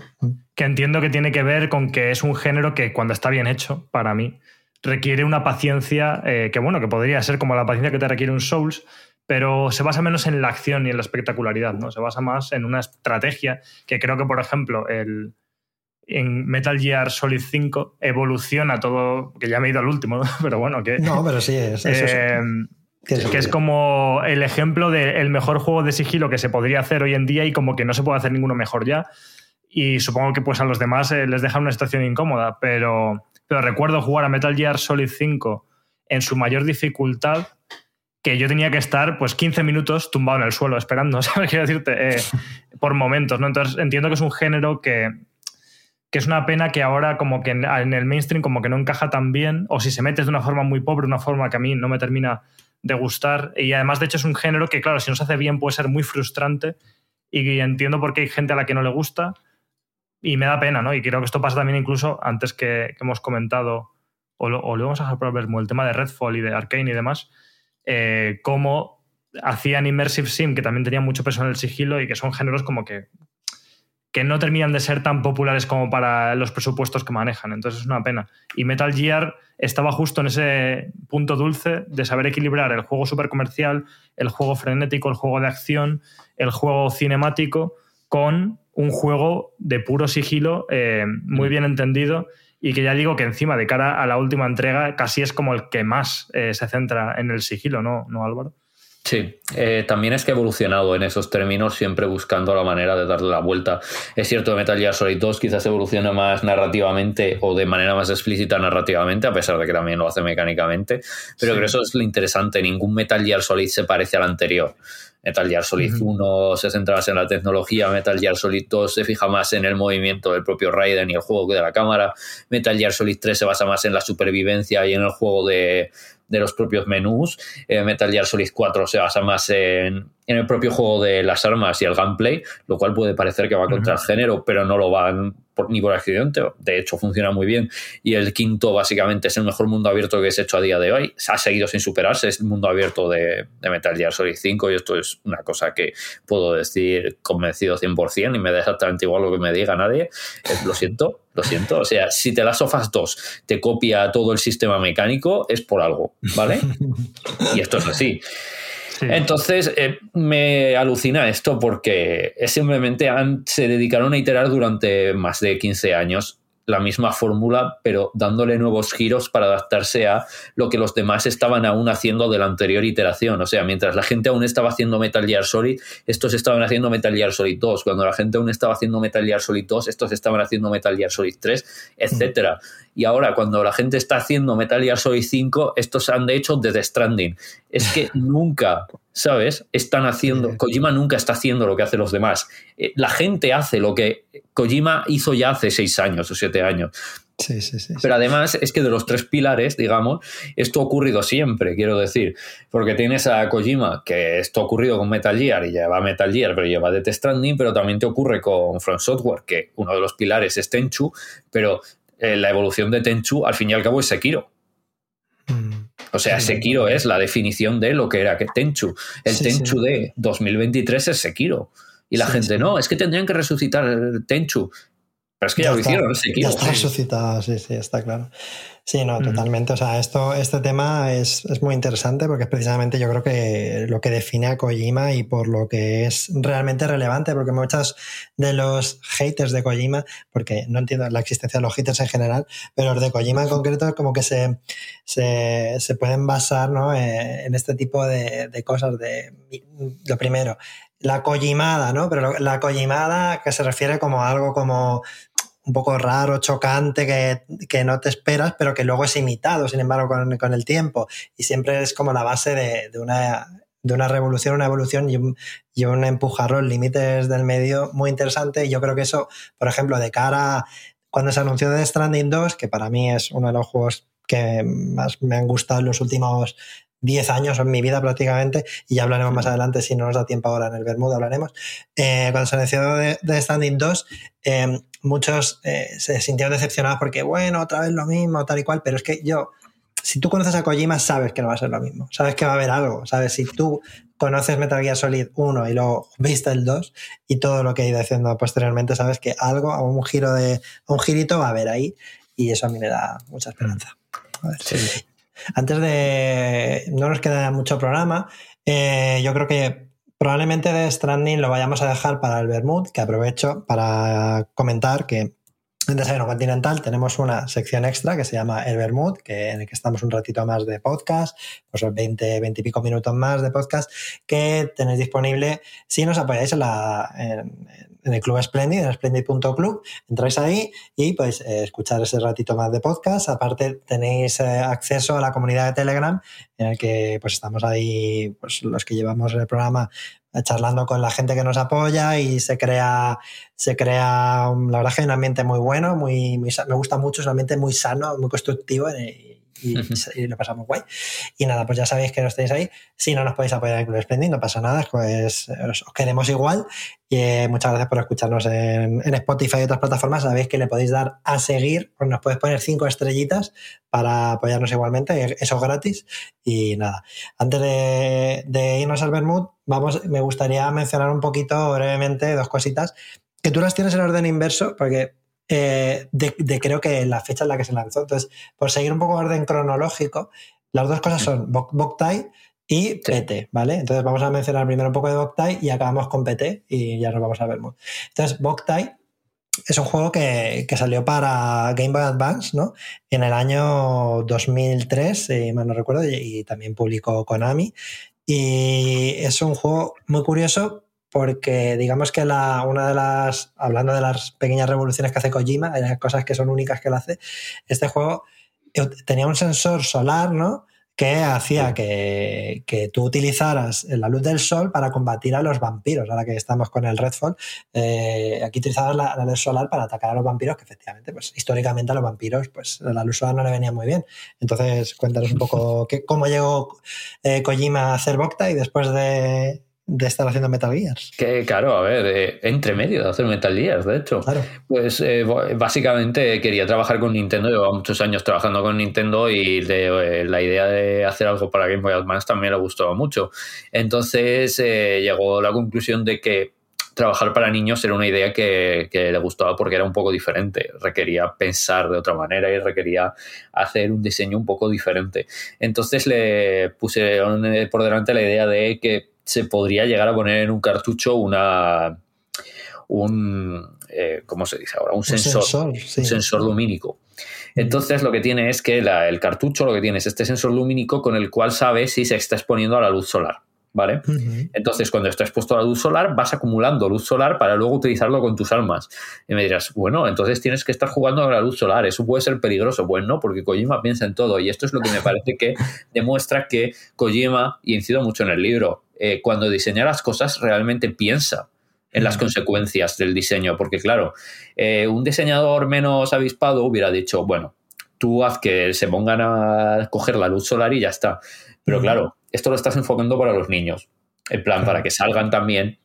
Que entiendo que tiene que ver con que es un género que cuando está bien hecho, para mí, requiere una paciencia eh, que, bueno, que podría ser como la paciencia que te requiere un Souls, pero se basa menos en la acción y en la espectacularidad, ¿no? Se basa más en una estrategia que creo que, por ejemplo, el, en Metal Gear Solid 5 evoluciona todo, que ya me he ido al último, pero bueno, que... No, pero sí, es, eso eh, que es, como el ejemplo del mejor juego de sigilo que se podría hacer hoy en día y como que no se puede hacer ninguno mejor ya. Y supongo que pues a los demás eh, les deja una situación incómoda, pero, pero recuerdo jugar a Metal Gear Solid 5 en su mayor dificultad que yo tenía que estar pues 15 minutos tumbado en el suelo esperando, ¿sabes? Quiero decirte, eh, por momentos, ¿no? Entonces entiendo que es un género que, que es una pena que ahora como que en, en, el mainstream como que no encaja tan bien, o si se metes de una forma muy pobre, una forma que a mí no me termina de gustar. Y además, de hecho, es un género que, claro, si no se hace bien puede ser muy frustrante. Y entiendo por qué hay gente a la que no le gusta. Y me da pena, ¿no? Y creo que esto pasa también incluso antes que, hemos comentado, o lo, o lo vamos a dejar por el tema de Redfall y de Arkane y demás, eh, cómo hacían Immersive Sim, que también tenía mucho peso en el sigilo y que son géneros como que que no terminan de ser tan populares como para los presupuestos que manejan. Entonces es una pena. Y Metal Gear estaba justo en ese punto dulce de saber equilibrar el juego super comercial, el juego frenético, el juego de acción, el juego cinemático, con un juego de puro sigilo eh, muy mm. bien entendido y que ya digo que encima de cara a la última entrega casi es como el que más eh, se centra en el sigilo, ¿no, ¿No Álvaro? Sí, eh, también es que ha evolucionado en esos términos, siempre buscando la manera de darle la vuelta. Es cierto, Metal Gear Solid 2 quizás evoluciona más narrativamente o de manera más explícita narrativamente, a pesar de que también lo hace mecánicamente, pero creo que eso es lo interesante, ningún Metal Gear Solid se parece al anterior. Metal Gear Solid 1 se centra más en la tecnología, Metal Gear Solid 2 se fija más en el movimiento del propio Raiden y el juego de la cámara, Metal Gear Solid 3 se basa más en la supervivencia y en el juego de, de los propios menús. Eh, Metal Gear Solid 4 se basa más en, en, el propio juego de las armas y el gameplay, lo cual puede parecer que va contra el género, pero no lo van ni por accidente. De hecho, funciona muy bien. Y el quinto, básicamente, es el mejor mundo abierto que se ha hecho a día de hoy. Se ha seguido sin superarse. Es el mundo abierto de, de Metal Gear Solid 5 y esto es una cosa que puedo decir convencido 100% y me da exactamente igual lo que me diga nadie. Eh, lo siento, lo siento. O sea, si te las sofas 2 te copia todo el sistema mecánico, es por algo, ¿vale? y esto es así. Entonces, eh, me alucina esto porque simplemente se dedicaron a iterar durante más de 15 años la misma fórmula, pero dándole nuevos giros para adaptarse a lo que los demás estaban aún haciendo de la anterior iteración. O sea, mientras la gente aún estaba haciendo Metal Gear Solid, estos estaban haciendo Metal Gear Solid 2. Cuando la gente aún estaba haciendo Metal Gear Solid 2, estos estaban haciendo Metal Gear Solid 3, etcétera. Y ahora, cuando la gente está haciendo Metal Gear Solid 5, estos han de hecho The Stranding. Es que nunca, ¿sabes? Están haciendo. Kojima nunca está haciendo lo que hacen los demás. Eh, la gente hace lo que Kojima hizo ya hace seis años o siete años. Sí, sí, sí, Pero además es que de los tres pilares, digamos, esto ha ocurrido siempre, quiero decir, porque tienes a Kojima, que esto ha ocurrido con Metal Gear y lleva Metal Gear, pero lleva Death Stranding, pero también te ocurre con From Software, que uno de los pilares es Tenchu, pero eh, la evolución de Tenchu al fin y al cabo es Sekiro. O sea, Sekiro es la definición de lo que era que Tenchu. El Tenchu de 2023 es Sekiro. Y la gente, no, es que tendrían que resucitar Tenchu. Pero es que ya, lo hicieron, Sekiro. Ya está resucitado, sí, sí, está claro. Sí, no, totalmente. O sea, esto, este tema es, es, muy interesante porque es precisamente yo creo que lo que define a Kojima y por lo que es realmente relevante, porque muchos de los haters de Kojima, porque no entiendo la existencia de los haters en general, pero los de Kojima en concreto como que se, se, se pueden basar ¿no? Eh, en este tipo de, de cosas. De, lo primero, la Kojimada, ¿no? Pero la Kojimada que se refiere como a algo como un poco raro, chocante, que, no te esperas, pero que luego es imitado, sin embargo, con, el tiempo. Y siempre es como la base de, una, de una revolución, una evolución y un, y un empujarrón, límites del medio muy interesante. Y yo creo que eso, por ejemplo, de cara a cuando se anunció The Stranding 2, que para mí es uno de los juegos que más me han gustado en los últimos 10 años en mi vida prácticamente, y ya hablaremos más adelante, si no nos da tiempo ahora en el Bermuda, hablaremos. Eh, cuando se anunció de, de Standing 2, eh, muchos eh, se sintieron decepcionados porque, bueno, otra vez lo mismo, tal y cual, pero es que yo, si tú conoces a Kojima, sabes que no va a ser lo mismo, sabes que va a haber algo, sabes, si tú conoces Metal Gear Solid 1 y luego viste el 2 y todo lo que ha ido haciendo posteriormente, sabes que algo, un giro de, un girito va a haber ahí y eso a mí me da mucha esperanza. A ver. Sí. Antes de. No nos queda mucho programa. eh, yo creo que probablemente de Stranding lo vayamos a dejar para el Bermud, que aprovecho para comentar que en Desayuno Continental tenemos una sección extra que se llama El Bermud, que, en el que estamos un ratito más de podcast, pues 20, 20 y pico minutos más de podcast, que tenéis disponible si nos apoyáis en, la, en el Club Splendid, en splendid.club. Entráis ahí y podéis eh, escuchar ese ratito más de podcast. Aparte, tenéis eh, acceso a la comunidad de Telegram, en el que pues estamos ahí, pues los que llevamos el programa eh, charlando con la gente que nos apoya y se crea, se crea la verdad que un ambiente muy bueno, muy, muy me gusta mucho, es un ambiente muy sano, muy constructivo y, y, y, lo pasamos guay. Y nada, pues ya sabéis que nos tenéis ahí. Si no nos podéis apoyar en Club Splendid, no pasa nada, pues os, os queremos igual. Y eh, muchas gracias por escucharnos en, en, Spotify y otras plataformas. Sabéis que le podéis dar a seguir, o nos podéis poner cinco estrellitas para apoyarnos igualmente, eso es gratis. Y nada, antes de, de irnos al Bermud, vamos, me gustaría mencionar un poquito brevemente dos cositas que tú las tienes en orden inverso, porque eh, de, de, creo que la fecha en la que se lanzó. Entonces, por seguir un poco orden cronológico, las dos cosas son Boktai y PT, ¿vale? Entonces vamos a mencionar primero un poco de Boktai y acabamos con PT y ya nos vamos a ver. Entonces, Boktai es un juego que, que, salió para Game Boy Advance, ¿no? En el año 2003, si mal no recuerdo, y, y también publicó Konami. Y es un juego muy curioso porque digamos que la, una de las, hablando de las pequeñas revoluciones que hace Kojima, de las cosas que son únicas que él hace, este juego tenía un sensor solar, ¿no? que hacía que, que, tú utilizaras la luz del sol para combatir a los vampiros. Ahora que estamos con el Redfall, eh, aquí utilizabas la, la, luz solar para atacar a los vampiros, que efectivamente, pues históricamente a los vampiros, pues la luz solar no le venía muy bien. Entonces, cuéntanos un poco qué, cómo llegó eh, Kojima a hacer Bokta y después de, de estar haciendo Metal Gears. Que claro, a ver, eh, entre medio de hacer Metal Gears, de hecho. Claro. Pues eh, básicamente quería trabajar con Nintendo, llevaba muchos años trabajando con Nintendo y de, eh, la idea de hacer algo para Game Boy Advance también le gustaba mucho. Entonces llegó a la conclusión de que trabajar para niños era una idea que, que, le gustaba porque era un poco diferente, requería pensar de otra manera y requería hacer un diseño un poco diferente. Entonces le puse por delante la idea de que se podría llegar a poner en un cartucho una un eh, ¿cómo se dice ahora? Un, un sensor, sí. un sensor lumínico. Entonces lo que tiene es que la, el cartucho lo que tiene es este sensor lumínico con el cual sabe si se está exponiendo a la luz solar. ¿Vale? Uh -huh. Entonces, cuando está expuesto a la luz solar, vas acumulando luz solar para luego utilizarlo con tus armas. Y me dirás, bueno, entonces tienes que estar jugando a la luz solar, eso puede ser peligroso. Pues no, porque Kojima piensa en todo. Y esto es lo que me parece que demuestra que Kojima, y incido mucho en el libro, eh, cuando diseña las cosas realmente piensa en las consecuencias del diseño. Porque, claro, eh, un diseñador menos avispado hubiera dicho, bueno, tú haz que se pongan a coger la luz solar y ya está. Pero, claro, esto lo estás enfocando para los niños. En plan, para que salgan también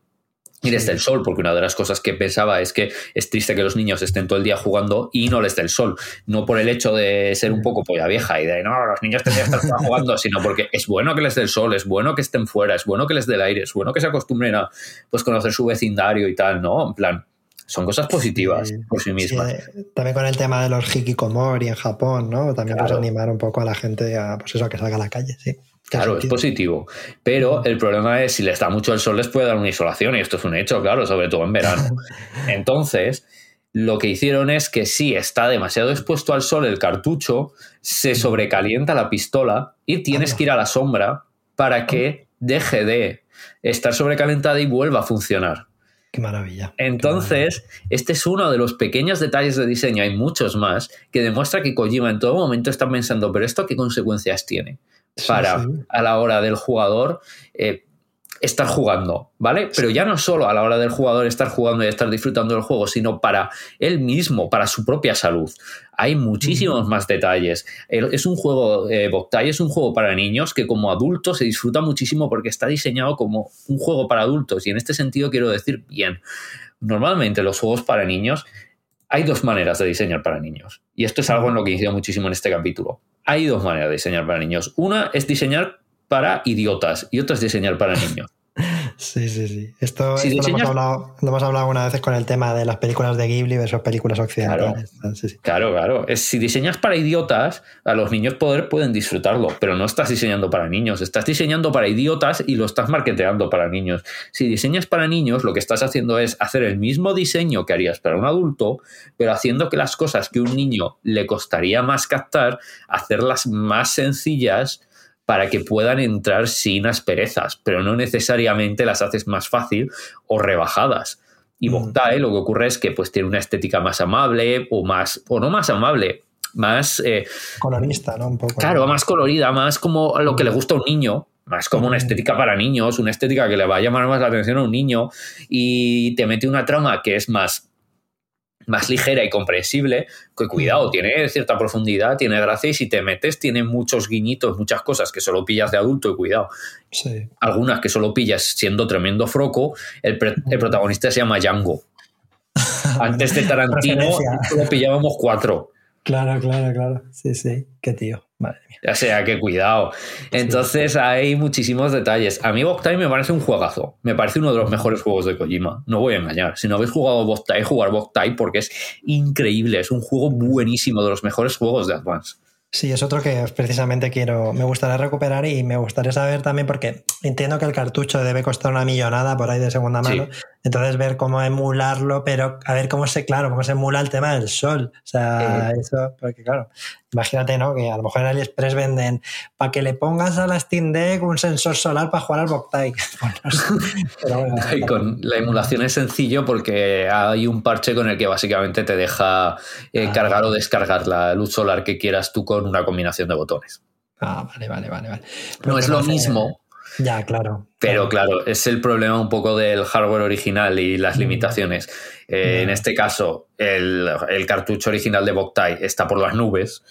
y les dé el sol, porque una de las cosas que pensaba es que es triste que los niños estén todo el día jugando y no les dé el sol. No por el hecho de ser un poco polla vieja y de no, los niños tendrían que estar jugando, sino porque es bueno que les dé el sol, es bueno que estén fuera, es bueno que les dé el aire, es bueno que se acostumbren a pues, conocer su vecindario y tal, ¿no? En plan, son cosas positivas sí, por sí mismas. Sí, también con el tema de los hikikomori en Japón, ¿no? También claro. pues animar un poco a la gente a, pues eso, a que salga a la calle, sí. Claro, es positivo. Pero el problema es si les da mucho el sol, les puede dar una isolación, y esto es un hecho, claro, sobre todo en verano. Entonces, lo que hicieron es que si está demasiado expuesto al sol el cartucho, se sobrecalienta la pistola y tienes que ir a la sombra para que deje de estar sobrecalentada y vuelva a funcionar. Qué maravilla. Entonces, Qué maravilla. este es uno de los pequeños detalles de diseño, hay muchos más, que demuestra que Kojima en todo momento está pensando, pero ¿esto qué consecuencias tiene? Para sí, sí. a la hora del jugador eh, estar jugando, ¿vale? Pero ya no solo a la hora del jugador estar jugando y estar disfrutando del juego, sino para él mismo, para su propia salud. Hay muchísimos más detalles. Es un juego, eh, es un juego para niños que como adulto se disfruta muchísimo porque está diseñado como un juego para adultos y en este sentido quiero decir bien. Normalmente los juegos para niños hay dos maneras de diseñar para niños y esto es algo en lo que incido muchísimo en este capítulo. Hay dos maneras de diseñar para niños. Una es diseñar para idiotas y otra es diseñar para niños. Sí, sí, sí. Esto, lo, hemos hablado, lo, hemos hablado, una vez con el tema de las películas de Ghibli versus películas occidentales. Claro, claro. Es, si diseñas para idiotas, a los niños poder pueden disfrutarlo, pero no estás diseñando para niños, estás diseñando para idiotas y lo estás marketeando para niños. Si diseñas para niños, lo que estás haciendo es hacer el mismo diseño que harías para un adulto, pero haciendo que las cosas que un niño le costaría más captar, hacerlas más sencillas para que puedan entrar sin asperezas, pero no necesariamente las haces más fácil o rebajadas. Y mm. lo que ocurre es que pues tiene una estética más amable o más, o no más amable, más... Eh, Colorista, ¿no? Un poco. Claro, más colorida, más como lo que le gusta a un niño, más como una mm. estética para niños, una estética que le va a llamar más la atención a un niño y te mete una trama que es más más ligera y comprensible, que cuidado, tiene cierta profundidad, tiene gracia y si te metes tiene muchos guiñitos, muchas cosas que solo pillas de adulto y cuidado. Algunas que solo pillas siendo tremendo froco, el, protagonista se llama Django. Antes de Tarantino solo pillábamos cuatro. Claro, claro, claro. Sí, sí, qué tío. Madre mía. Ya sea, qué cuidado. Entonces hay muchísimos detalles. A mí Boktai me parece un juegazo. Me parece uno de los mejores juegos de Kojima. No voy a engañar. Si no habéis jugado Boktai, jugar Boktai porque es increíble. Es un juego buenísimo, de los mejores juegos de Advance. Sí, es otro que precisamente quiero, me gustaría recuperar y me gustaría saber también, porque entiendo que el cartucho debe costar una millonada por ahí de segunda mano, entonces ver cómo emularlo, pero a ver cómo se, claro, cómo se emula el tema del sol. O sea, eso, porque claro, imagínate, ¿no? Que a lo mejor en AliExpress venden para que le pongas a la Steam Deck un sensor solar para jugar al Boktai. y con la emulación es sencillo porque hay un parche con el que básicamente te deja eh, ah. cargar o descargar la luz solar que quieras tú con una combinación de botones. Ah, vale, vale, vale. vale. no es lo mismo. Ya, claro. Pero claro. es el problema un poco del hardware original y las mm. limitaciones. Eh, en este caso, el, cartucho original de Boktai está por las nubes.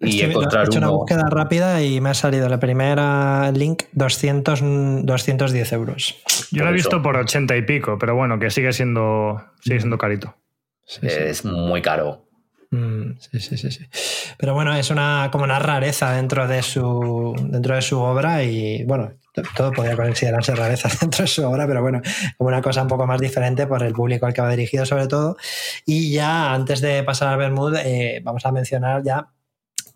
Y encontrar he hecho una búsqueda rápida y me ha salido la primera link 200, 210 euros. Yo lo he visto por 80 y pico, pero bueno, que sigue siendo, sigue siendo carito. es muy caro. Mm, sí, sí, sí, sí. Pero bueno, es una como una rareza dentro de su dentro de su obra y bueno, todo podría considerarse rareza dentro de su obra, pero bueno, como una cosa un poco más diferente por el público al que va dirigido sobre todo. Y ya antes de pasar al Bermud, eh, vamos a mencionar ya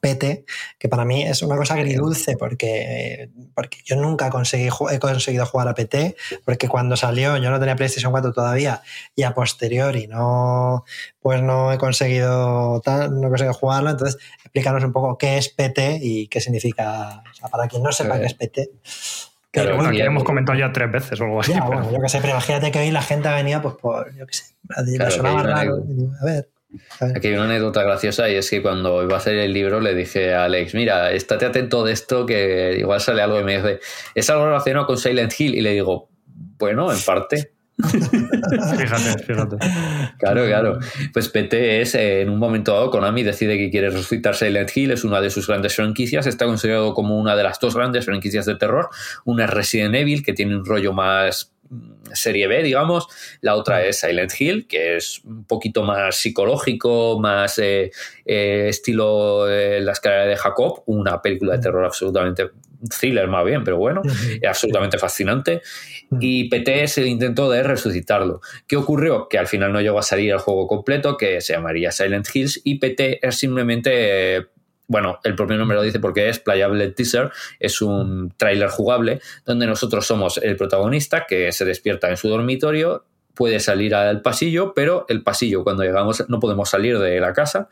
PT, que para mí es una cosa agridulce porque, porque yo nunca conseguí, he conseguido jugar a PT, porque cuando salió yo no tenía PlayStation 4 todavía y a posteriori no, pues no he conseguido tal, no he conseguido jugarlo, entonces explícanos un poco qué es PT y qué significa, o sea, para quien no sepa qué es PT. Pero bueno, aquí hemos comentado ya tres veces o algo así. Ya, bueno, yo qué sé, pero imagínate que hoy la gente ha venido pues por, yo qué sé, a ver. Aquí hay una anécdota graciosa y es que cuando iba a hacer el libro le dije a Alex, mira, estate atento de esto que igual sale algo y me dice, ¿es algo relacionado con Silent Hill? Y le digo, bueno, en parte. fíjate, fíjate. Claro, claro. Pues PT es, eh, en un momento dado, Konami decide que quiere resucitar Silent Hill, es una de sus grandes franquicias, está considerado como una de las dos grandes franquicias de terror. Una es Resident Evil, que tiene un rollo más serie B, digamos. La otra es Silent Hill, que es un poquito más psicológico, más eh, eh, estilo eh, La escalera de Jacob, una película de terror absolutamente thriller más bien, pero bueno, absolutamente fascinante. Y PT es el intento de resucitarlo. ¿Qué ocurrió? Que al final no llegó a salir el juego completo, que se llamaría Silent Hills, y PT es simplemente bueno, el propio nombre lo dice porque es Playable Teaser, es un tráiler jugable donde nosotros somos el protagonista que se despierta en su dormitorio, puede salir al pasillo, pero el pasillo cuando llegamos no podemos salir de la casa,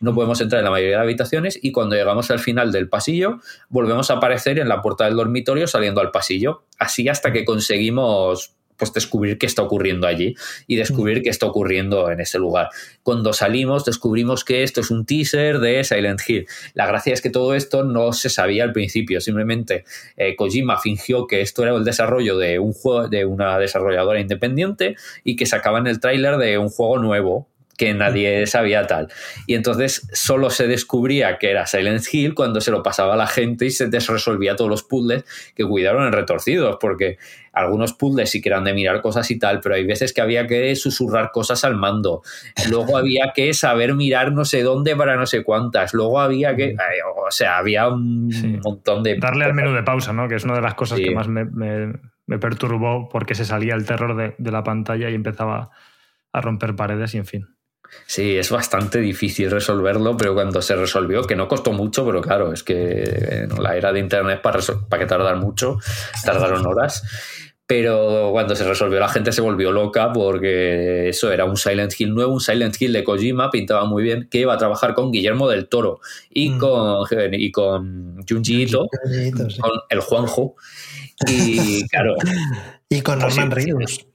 no podemos entrar en la mayoría de habitaciones y cuando llegamos al final del pasillo volvemos a aparecer en la puerta del dormitorio saliendo al pasillo, así hasta que conseguimos pues descubrir qué está ocurriendo allí y descubrir qué está ocurriendo en ese lugar. Cuando salimos descubrimos que esto es un teaser de Silent Hill. La gracia es que todo esto no se sabía al principio, simplemente eh, Kojima fingió que esto era el desarrollo de un juego de una desarrolladora independiente y que sacaban el tráiler de un juego nuevo que nadie sabía tal. Y entonces solo se descubría que era Silent Hill cuando se lo pasaba a la gente y se desresolvía todos los puzzles que cuidaron en retorcidos, porque algunos puzzles sí que eran de mirar cosas y tal, pero hay veces que había que susurrar cosas al mando. Luego había que saber mirar no sé dónde para no sé cuántas. Luego había que. O sea, había un montón de. Darle al menú de pausa, ¿no? Que es una de las cosas que más me, me, perturbó porque se salía el terror de, de la pantalla y empezaba a romper paredes y en fin. Sí, es bastante difícil resolverlo, pero cuando se resolvió, que no costó mucho, pero claro, es que en la era de Internet para, para que tardar mucho, tardaron horas. Pero cuando se resolvió la gente se volvió loca porque eso era un Silent Hill nuevo, un Silent Hill de Kojima, pintaba muy bien, que iba a trabajar con Guillermo del Toro y mm. con, y con Junji Ito, con el Juanjo. Y claro. y con Norman Reedus.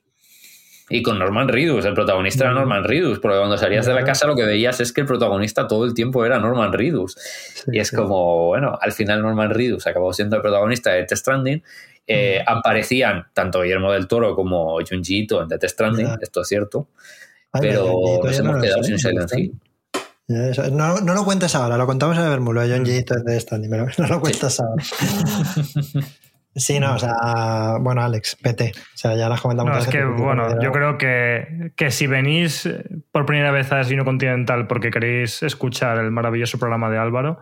Y con Norman Reedus, el protagonista era Norman Reedus, porque cuando salías de la casa lo que veías es que el protagonista todo el tiempo era Norman Reedus. y es como, bueno, al final Norman Reedus acabó siendo el protagonista de Death Stranding. Eh, aparecían tanto Guillermo del Toro como Junji Ito en Death Stranding, esto es cierto, pero nos hemos quedado sin Silent Hill. No, no, lo cuentes ahora, lo contamos en el Bermulo, Ito en Death Stranding, pero no lo cuentas ahora. Sí, no, o sea, bueno, Alex, vete. O sea, ya las comentamos. No, es que, bueno, yo creo que, que, si venís por primera vez a Destino Continental porque queréis escuchar el maravilloso programa de Álvaro,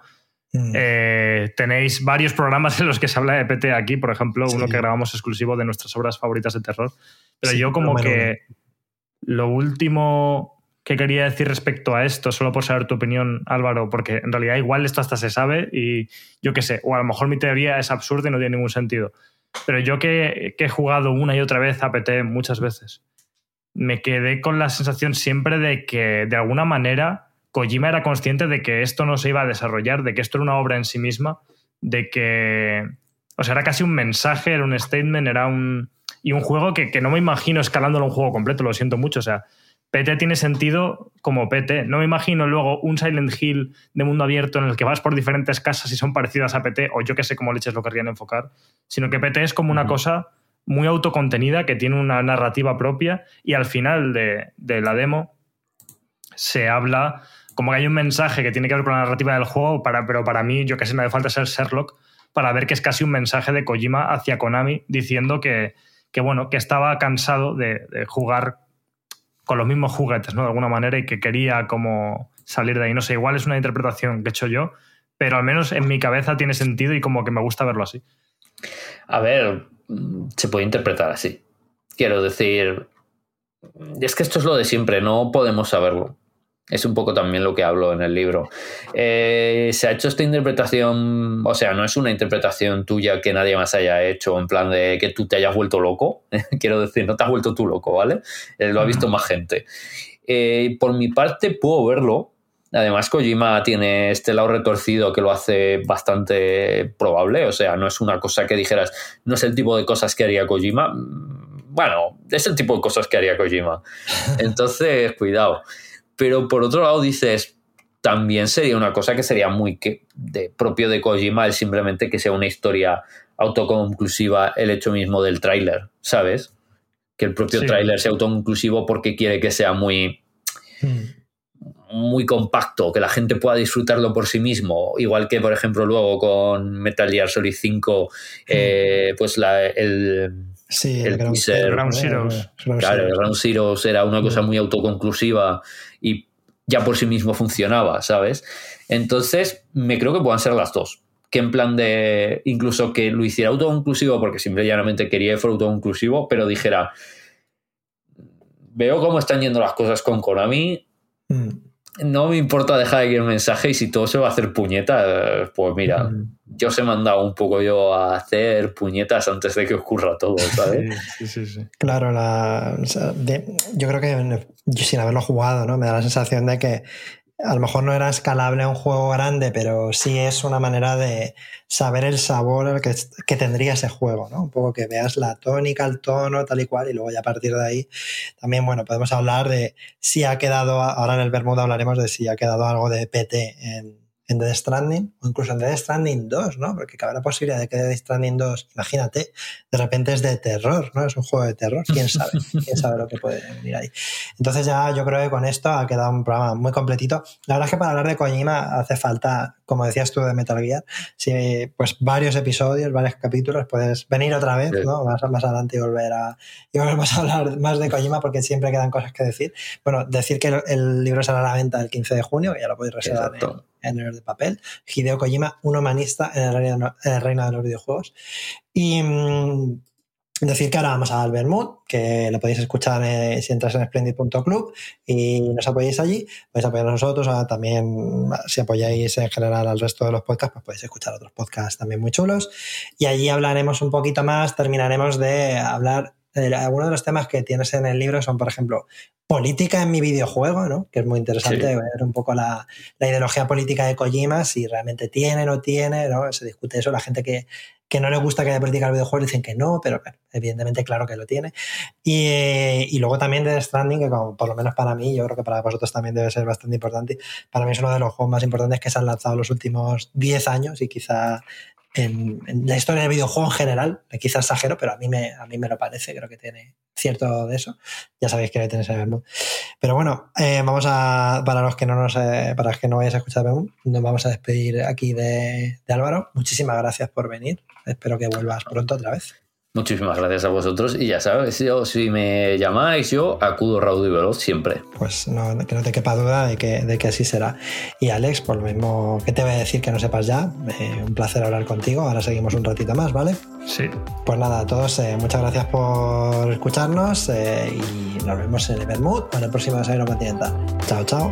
mm. eh, tenéis varios programas en los que se habla de PT aquí, por ejemplo, uno que grabamos exclusivo de nuestras obras favoritas de terror. Pero yo como que lo último ¿Qué quería decir respecto a esto? Solo por saber tu opinión, Álvaro, porque en realidad igual esto hasta se sabe y yo qué sé, o a lo mejor mi teoría es absurda y no tiene ningún sentido. Pero yo que, he jugado una y otra vez a PT muchas veces, me quedé con la sensación siempre de que de alguna manera Kojima era consciente de que esto no se iba a desarrollar, de que esto era una obra en sí misma, de que... O sea, era casi un mensaje, era un statement, era un... Y un juego que, que no me imagino escalándolo un juego completo, lo siento mucho. O sea, PT tiene sentido como PT. No me imagino luego un Silent Hill de mundo abierto en el que vas por diferentes casas y son parecidas a PT, o yo que sé cómo leches lo querrían enfocar, sino que PT es como una cosa muy autocontenida que tiene una narrativa propia y al final de, la demo se habla como que hay un mensaje que tiene que ver con la narrativa del juego, para, pero para mí, yo que sé, no hace falta ser Sherlock para ver que es casi un mensaje de Kojima hacia Konami diciendo que, bueno, que estaba cansado de, de jugar con los mismos juguetes, ¿no? De alguna manera, y que quería como salir de ahí. No sé, igual es una interpretación que he hecho yo, pero al menos en mi cabeza tiene sentido y como que me gusta verlo así. A ver, se puede interpretar así. Quiero decir, es que esto es lo de siempre, no podemos saberlo. Es un poco también lo que hablo en el libro. Eh, se ha hecho esta interpretación, o sea, no es una interpretación tuya que nadie más haya hecho, en plan de que tú te hayas vuelto loco. Quiero decir, no te has vuelto tú loco, ¿vale? Eh, lo ha visto más gente. Eh, por mi parte, puedo verlo. Además, Kojima tiene este lado retorcido que lo hace bastante probable. O sea, no es una cosa que dijeras, no es el tipo de cosas que haría Kojima. Bueno, es el tipo de cosas que haría Kojima. Entonces, cuidado. Pero por otro lado dices, también sería una cosa que sería muy de, propio de Kojima el simplemente que sea una historia autoconclusiva el hecho mismo del tráiler, ¿sabes? Que el propio tráiler sea autoconclusivo porque quiere que sea muy... muy compacto, que la gente pueda disfrutarlo por sí mismo, igual que por ejemplo luego con Metal Gear Solid 5, eh, pues la, el, Sí, el, Ground, Zeroes. Claro, el Ground Zeroes. Era una cosa muy autoconclusiva ya por sí mismo funcionaba, ¿sabes? Entonces, me creo que puedan ser las dos. Que en plan de, incluso que lo hiciera autoconclusivo, porque siempre llanamente quería que fuera autoconclusivo, pero dijera, veo cómo están yendo las cosas con Konami, mm no me importa dejar aquí el mensaje y si todo se va a hacer puñetas, pues mira, yo os he mandado un poco yo a hacer puñetas antes de que ocurra todo, ¿sabes? Sí, sí, sí. Claro, la, yo creo que sin haberlo jugado, ¿no? Me da la sensación de que a lo mejor no era escalable un juego grande, pero sí es una manera de saber el sabor que, que, tendría ese juego, ¿no? Un poco que veas la tónica, el tono, tal y cual, y luego ya a partir de ahí también, bueno, podemos hablar de si ha quedado, ahora en el Bermuda hablaremos de si ha quedado algo de PT en, en Death Stranding o incluso en Death Stranding 2, ¿no? Porque cabe la posibilidad de que Death Stranding 2, imagínate, de repente es de terror, ¿no? Es un juego de terror, quién sabe, quién sabe lo que puede venir ahí. Entonces ya yo creo que con esto ha quedado un programa muy completito. La verdad es que para hablar de Kojima hace falta, como decías tú de Metal Gear, si, pues varios episodios, varios capítulos, puedes venir otra vez, ¿no? Más, más adelante y volver a y volvemos a hablar más de Kojima porque siempre quedan cosas que decir. Bueno, decir que el, el libro será a la venta el 15 de junio, que ya lo podéis reservar en, en el de papel. Hideo Kojima, un humanista en el, reino, en el reino de los videojuegos. Y mmm, decir que ahora vamos a Albermut, que lo podéis escuchar eh, si entras en splendid.club y nos apoyáis allí, podéis apoyar a nosotros, también si apoyáis en general al resto de los podcasts, pues podéis escuchar otros podcasts también muy chulos. Y allí hablaremos un poquito más, terminaremos de hablar algunos de los temas que tienes en el libro son, por ejemplo, política en mi videojuego, ¿no? Que es muy interesante sí. ver un poco la, la, ideología política de Kojima, si realmente tiene, no tiene, ¿no? Se discute eso, la gente que, que no le gusta que haya política en el videojuego dicen que no, pero bueno, evidentemente claro que lo tiene. Y, y luego también de Stranding, que como, por lo menos para mí, yo creo que para vosotros también debe ser bastante importante. Para mí es uno de los juegos más importantes que se han lanzado los últimos 10 años y quizá en, la historia del videojuego en general, quizás exagero, pero a mí, me, a mí me lo parece, creo que tiene cierto de eso. Ya sabéis que le tenéis en el mood. Pero bueno, eh, vamos a, para los que no nos, eh, para los que no vayáis a escuchar Bemú, nos vamos a despedir aquí de, de Álvaro. Muchísimas gracias por venir. Espero que vuelvas pronto otra vez. Muchísimas gracias a vosotros y ya sabes, yo, si me llamáis yo acudo raudo y veloz siempre. Pues no, que no te quepa duda de que, de que así será. Y Alex, por lo mismo que te voy a decir que no sepas ya, eh, un placer hablar contigo, ahora seguimos un ratito más, ¿vale? Sí. Pues nada, a todos eh, muchas gracias por escucharnos eh, y nos vemos en el Bermud o en el próximo Desayuno Continental. Chao, chao.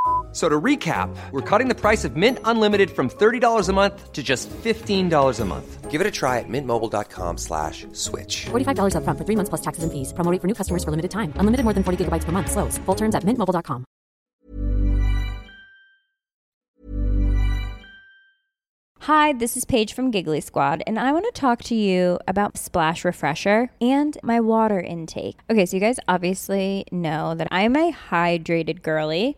So to recap, we're cutting the price of Mint Unlimited from $30 a month to just $15 a month. Give it a try at mintmobile.com slash switch. $45 up front for three months plus taxes and fees. Promo for new customers for limited time. Unlimited more than 40 gigabytes per month. Slows. Full terms at mintmobile.com. Hi, this is Paige from Giggly Squad, and I want to talk to you about Splash Refresher and my water intake. Okay, so you guys obviously know that I'm a hydrated girly.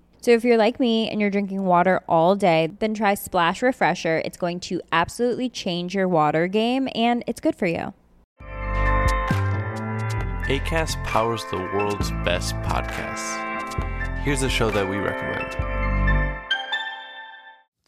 So if you're like me and you're drinking water all day, then try Splash Refresher. It's going to absolutely change your water game and it's good for you. ACAST powers the world's best podcasts. Here's a show that we recommend.